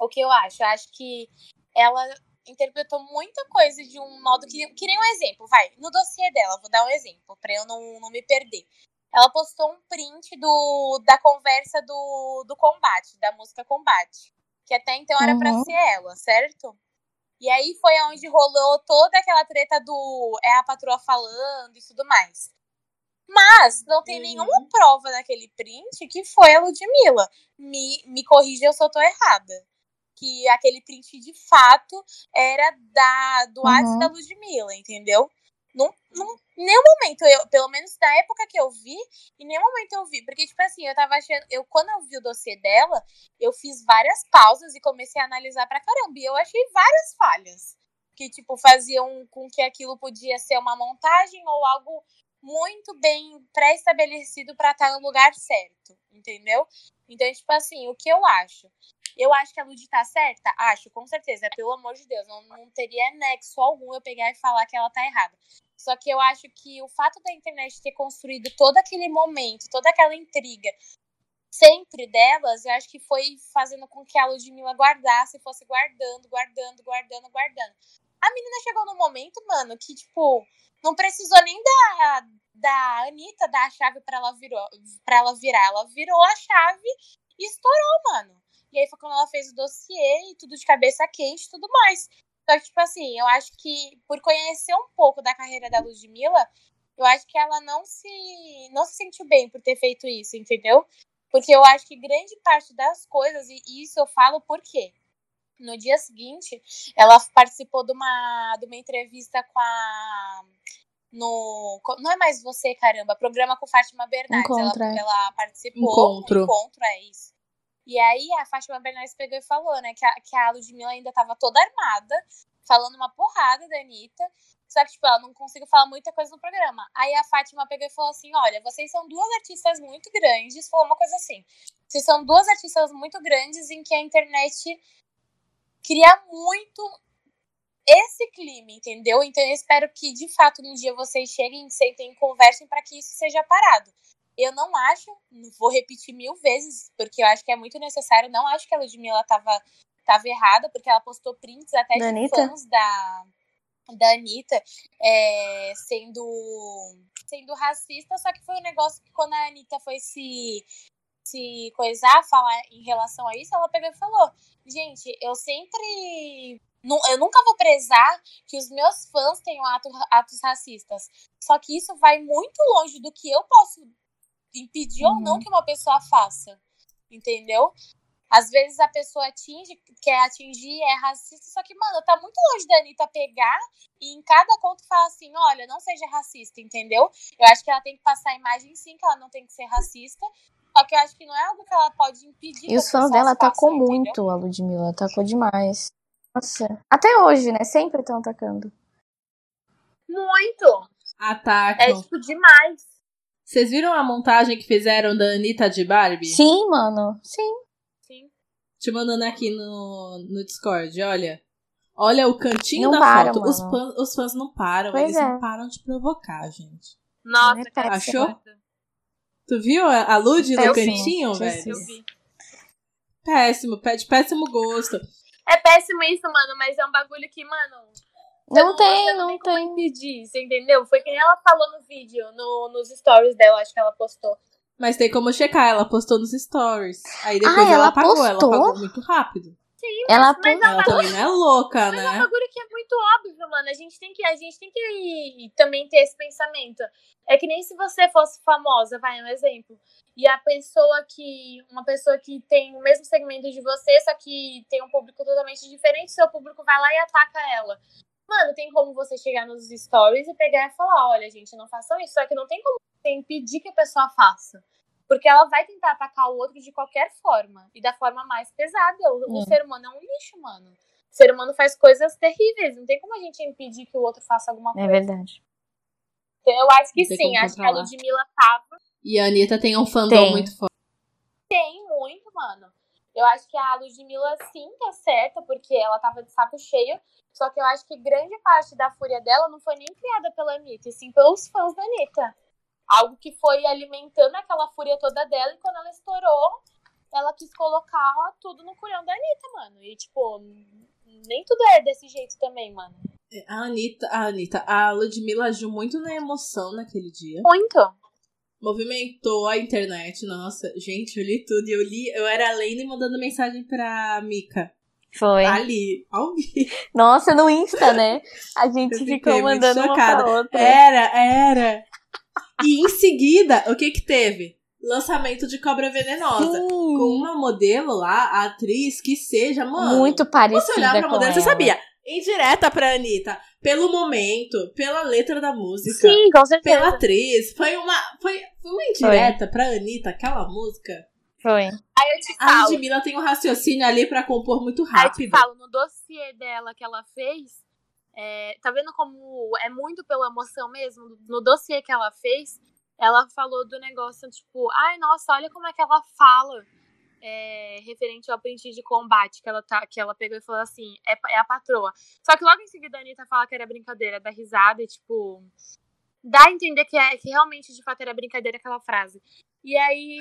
o que eu acho? Eu acho que ela interpretou muita coisa de um modo que. Que nem um exemplo, vai. No dossiê dela, vou dar um exemplo, pra eu não, não me perder. Ela postou um print do, da conversa do, do combate, da música Combate. Que até então era pra Uhum. ser ela, certo? E aí foi onde rolou toda aquela treta do é a patroa falando e tudo mais. Mas não tem Uhum. nenhuma prova naquele print que foi a Ludmilla. Me, me corrija se eu tô errada. Que aquele print de fato era da, do Uhum. Da Ludmilla, entendeu? Não, não, nenhum momento, eu, pelo menos na época que eu vi, em nenhum momento eu vi. Porque, tipo assim, eu tava achando. Eu, quando eu vi o dossiê dela, eu fiz várias pausas e comecei a analisar pra caramba. E eu achei várias falhas. Que, tipo, faziam com que aquilo podia ser uma montagem ou algo muito bem pré-estabelecido pra estar no lugar certo. Entendeu? Então, tipo assim, o que eu acho? Eu acho que a Lud tá certa? Acho, com certeza. Pelo amor de Deus, não, não teria nexo algum eu pegar e falar que ela tá errada. Só que eu acho que o fato da internet ter construído todo aquele momento, toda aquela intriga, sempre delas, eu acho que foi fazendo com que a Ludmilla guardasse, fosse guardando, guardando, guardando, guardando. A menina chegou num momento, mano, que, tipo, não precisou nem da, da Anitta dar a chave pra ela, virou, pra ela virar. Ela virou a chave e estourou, mano. E aí foi quando ela fez o dossiê e tudo de cabeça quente e tudo mais. Só que, tipo assim, eu acho que por conhecer um pouco da carreira da Ludmilla, eu acho que ela não se, não se sentiu bem por ter feito isso, entendeu? Porque eu acho que grande parte das coisas, e isso eu falo por quê? No dia seguinte, ela participou de uma, de uma entrevista com a. No, não é mais você, caramba, programa com Fátima Bernardes. Encontro, ela, é. ela participou. Encontro. Encontro, é isso. E aí a Fátima Bernardes pegou e falou, né, que a, que a Ludmilla ainda tava toda armada, falando uma porrada da Anitta. Só que, tipo, ela não conseguiu falar muita coisa no programa. Aí a Fátima pegou e falou assim: olha, vocês são duas artistas muito grandes. Falou uma coisa assim. Vocês são duas artistas muito grandes em que a internet cria muito esse clima, entendeu? Então eu espero que, de fato, um dia vocês cheguem, sentem e conversem para que isso seja parado. Eu não acho, vou repetir mil vezes, porque eu acho que é muito necessário. Não acho que a Ludmilla tava, tava errada, porque ela postou prints até Da de Anitta? fãs da, da Anitta é, sendo, sendo racista. Só que foi um negócio que quando a Anitta foi se, se coisar, falar em relação a isso, ela pegou e falou: Gente, eu sempre. Eu nunca vou prezar que os meus fãs tenham ato- atos racistas. Só que isso vai muito longe do que eu posso impedir ou não Uhum. que uma pessoa faça. Entendeu? Às vezes a pessoa atinge, quer atingir, é racista, só que, mano, tá muito longe da Anitta pegar e em cada conto falar assim: olha, não seja racista, entendeu? Eu acho que ela tem que passar a imagem sim, que ela não tem que ser racista. Só que eu acho que não é algo que ela pode impedir. E os fãs dela atacou entendeu? muito a Ludmilla, atacou demais. Nossa. Até hoje, né? Sempre estão atacando. Muito! Atacam. É tipo demais. Vocês viram a montagem que fizeram da Anitta de Barbie? Sim, mano. Sim. Sim. Te mandando aqui no, no Discord, olha. Olha o cantinho Não da param, foto. Os, os fãs não param, Pois eles é. não param de provocar, gente. Nossa, É cara. Achou? Tu viu a, a Lud no cantinho, sim, velho? Eu vi. Péssimo, pé- de péssimo gosto. É péssimo isso, mano, mas é um bagulho que, mano. Não tem, você não como tem. impedir, você entendeu? Foi quem ela falou no vídeo, no, nos stories dela, acho que ela postou. Mas tem como checar, ela postou nos stories. Aí depois Ah, ela, ela apagou, ela apagou muito rápido. Ela Mas Ela também não é louca, Mas é um né? bagulho que é muito óbvio, mano. A gente tem que, a gente tem que também ter esse pensamento. É que nem se você fosse famosa, vai, um exemplo. E a pessoa que. Uma pessoa que tem o mesmo segmento de você, só que tem um público totalmente diferente, seu público vai lá e ataca ela. Mano, tem como você chegar nos stories e pegar e falar: olha, gente, não façam isso. Só que não tem como você impedir que a pessoa faça. Porque ela vai tentar atacar o outro de qualquer forma. E da forma mais pesada. O, o Hum. ser humano é um lixo, mano. O ser humano faz coisas terríveis. Não tem como a gente impedir que o outro faça alguma É coisa. verdade. Então eu acho que sim. Acho que a. Ludmilla tava. E a Anitta tem um fandom Tem. muito forte. Tem muito, mano. Eu acho que a Ludmilla sim tá certa, porque ela tava de saco cheio. Só que eu acho que grande parte da fúria dela não foi nem criada pela Anitta, e sim pelos fãs da Anitta. Algo que foi alimentando aquela fúria toda dela, e quando ela estourou, ela quis colocar tudo no culhão da Anitta, mano. E, tipo, nem tudo é desse jeito também, mano. A Anitta, a Anitta, a Ludmilla agiu muito na emoção naquele dia. Muito. Movimentou a internet, nossa. Gente, eu li tudo. E eu li, eu era a Lane mandando mensagem pra Mika. Foi. Ali, ao vivo. Nossa, no Insta, né? A gente ficou mandando uma pra outra. Era, era. E em seguida, o que que teve? Lançamento de Cobra Venenosa. Sim. Com uma modelo lá, a atriz, que seja, mano. Muito parecida Você olhar pra com modelo, você ela. sabia. Indireta pra Anitta. Pelo momento, pela letra da música. Sim, com certeza. Pela atriz. Foi uma, foi, foi uma indireta pra Anitta, aquela música. Foi. Aí eu te A falo. Ludmilla tem um raciocínio ali pra compor muito Aí eu te rápido. falo, no dossiê dela que ela fez, é, tá vendo como é muito pela emoção mesmo? No dossiê que ela fez, ela falou do negócio, tipo, ai, nossa, olha como é que ela fala é, referente ao print de combate que ela, tá, que ela pegou e falou assim, é, é a patroa. Só que logo em seguida a Anitta fala que era brincadeira, dá risada e, tipo, dá a entender que, é, que realmente, de fato, era brincadeira aquela frase. E aí,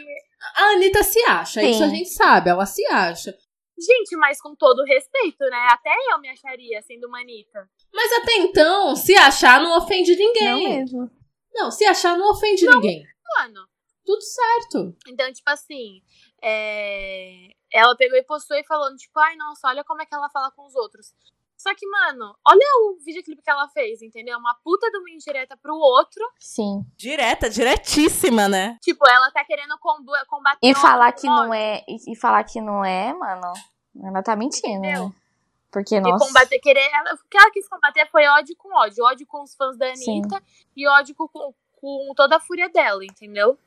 A Anitta se acha, Sim. isso a gente sabe, ela se acha. gente, mas com todo respeito, né? Até eu me acharia sendo uma Anitta. Mas até então, se achar não ofende Não ninguém. mesmo. Não, se achar não ofende ninguém. Mano, Tudo certo. Então, tipo assim, é, ela pegou e postou e falando, tipo, ai, nossa, olha como é que ela fala com os outros. Só que, mano, olha o videoclipe que ela fez, entendeu? Uma puta de uma indireta pro outro. Sim. Direta, diretíssima, né? Tipo, ela tá querendo combater. E falar que não é. E e falar que não é, mano. Ela tá mentindo, Entendeu? né? Porque, E nossa. combater, querer. Ela, o que ela quis combater foi ódio com ódio. Ódio com os fãs da Sim. Anitta e ódio com, com, toda a fúria dela, entendeu?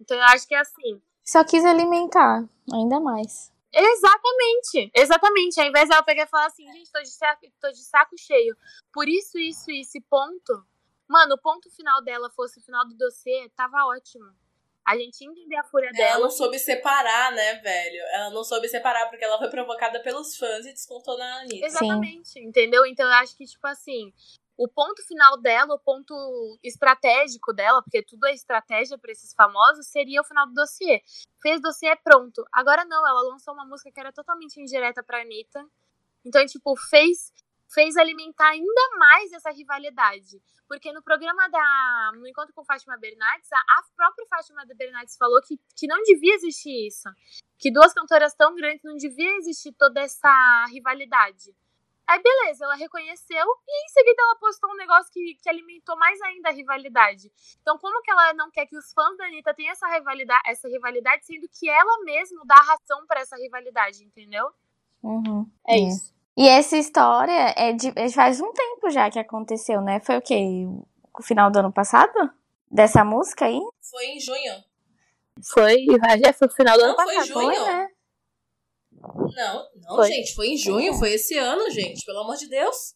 Então eu acho que é assim. Só quis alimentar, ainda mais. Exatamente, exatamente. Ao invés dela pegar e falar assim, gente, tô de, saco, tô de saco cheio. Por isso, isso, e ponto. Mano, o ponto final dela fosse o final do dossiê, tava ótimo. A gente entender a fúria Ela dela. não soube separar, né, velho? Ela não soube separar porque ela foi provocada pelos fãs e descontou na Anitta. Exatamente, entendeu? Então eu acho que, tipo assim, o ponto final dela, o ponto estratégico dela, porque tudo é estratégia pra esses famosos, seria o final do dossiê. Fez dossiê pronto. Agora não, ela lançou uma música que era totalmente indireta pra Anitta. Então, tipo, fez, fez alimentar ainda mais essa rivalidade. Porque no programa da. No encontro com Fátima Bernardes, a, a própria Fátima Bernardes falou que, que não devia existir isso. Que duas cantoras tão grandes não devia existir toda essa rivalidade. Aí, beleza, ela reconheceu e em seguida ela postou um negócio que, que alimentou mais ainda a rivalidade. Então, como que ela não quer que os fãs da Anitta tenham essa rivalidade, essa rivalidade sendo que ela mesma dá razão pra essa rivalidade, entendeu? Uhum. É, isso. E essa história é de é faz um tempo já que aconteceu, né? Foi o quê? O final do ano passado? Dessa música aí? Foi em junho. Foi, já foi o final do Não, ano foi passado. junho. Foi, né? Não, não, Foi. gente, foi em junho, foi esse ano, gente, pelo amor de Deus.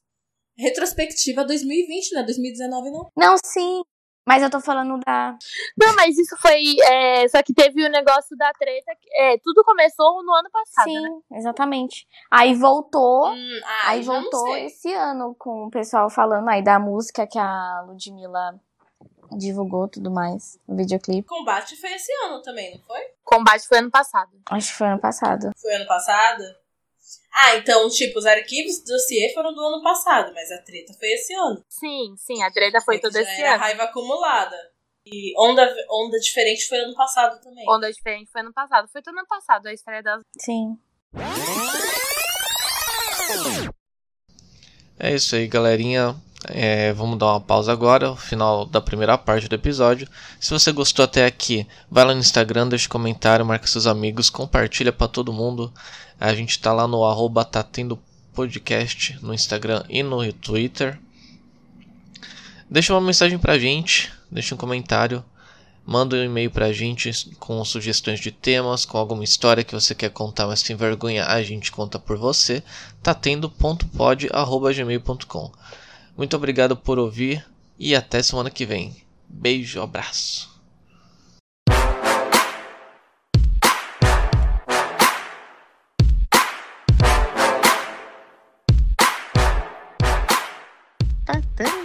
Retrospectiva 2020, né? 2019 não. Não, sim. Mas eu tô falando da. Não, mas isso foi. É, só que teve o negócio da treta. É, tudo começou no ano passado. Sim, né? exatamente. Aí voltou. Hum, ah, aí voltou esse ano com o pessoal falando aí da música que a Ludmilla divulgou tudo mais. O videoclipe. Combate foi esse ano também, não foi? Combate foi ano passado. Acho que foi ano passado. Foi ano passado? Ah, então, tipo, os arquivos do dossiê foram do ano passado, mas a treta foi esse ano. Sim, sim, a treta foi É todo esse era ano. raiva acumulada. E onda, onda diferente foi ano passado também. Onda diferente foi ano passado. Foi todo ano passado a estreia das. Sim. É isso aí, galerinha. É, vamos dar uma pausa agora, o final da primeira parte do episódio. Se você gostou até aqui, vai lá no Instagram, deixa um comentário, marca seus amigos, compartilha pra todo mundo. A gente tá lá no arroba tá tendo podcast no Instagram e no Twitter. Deixa uma mensagem pra gente, deixa um comentário, manda um e-mail pra gente com sugestões de temas, com alguma história que você quer contar, mas sem vergonha, a gente conta por você. Tá tendo.pod@gmail.com. Muito obrigado por ouvir e até semana que vem. Beijo, abraço. Tá tendo.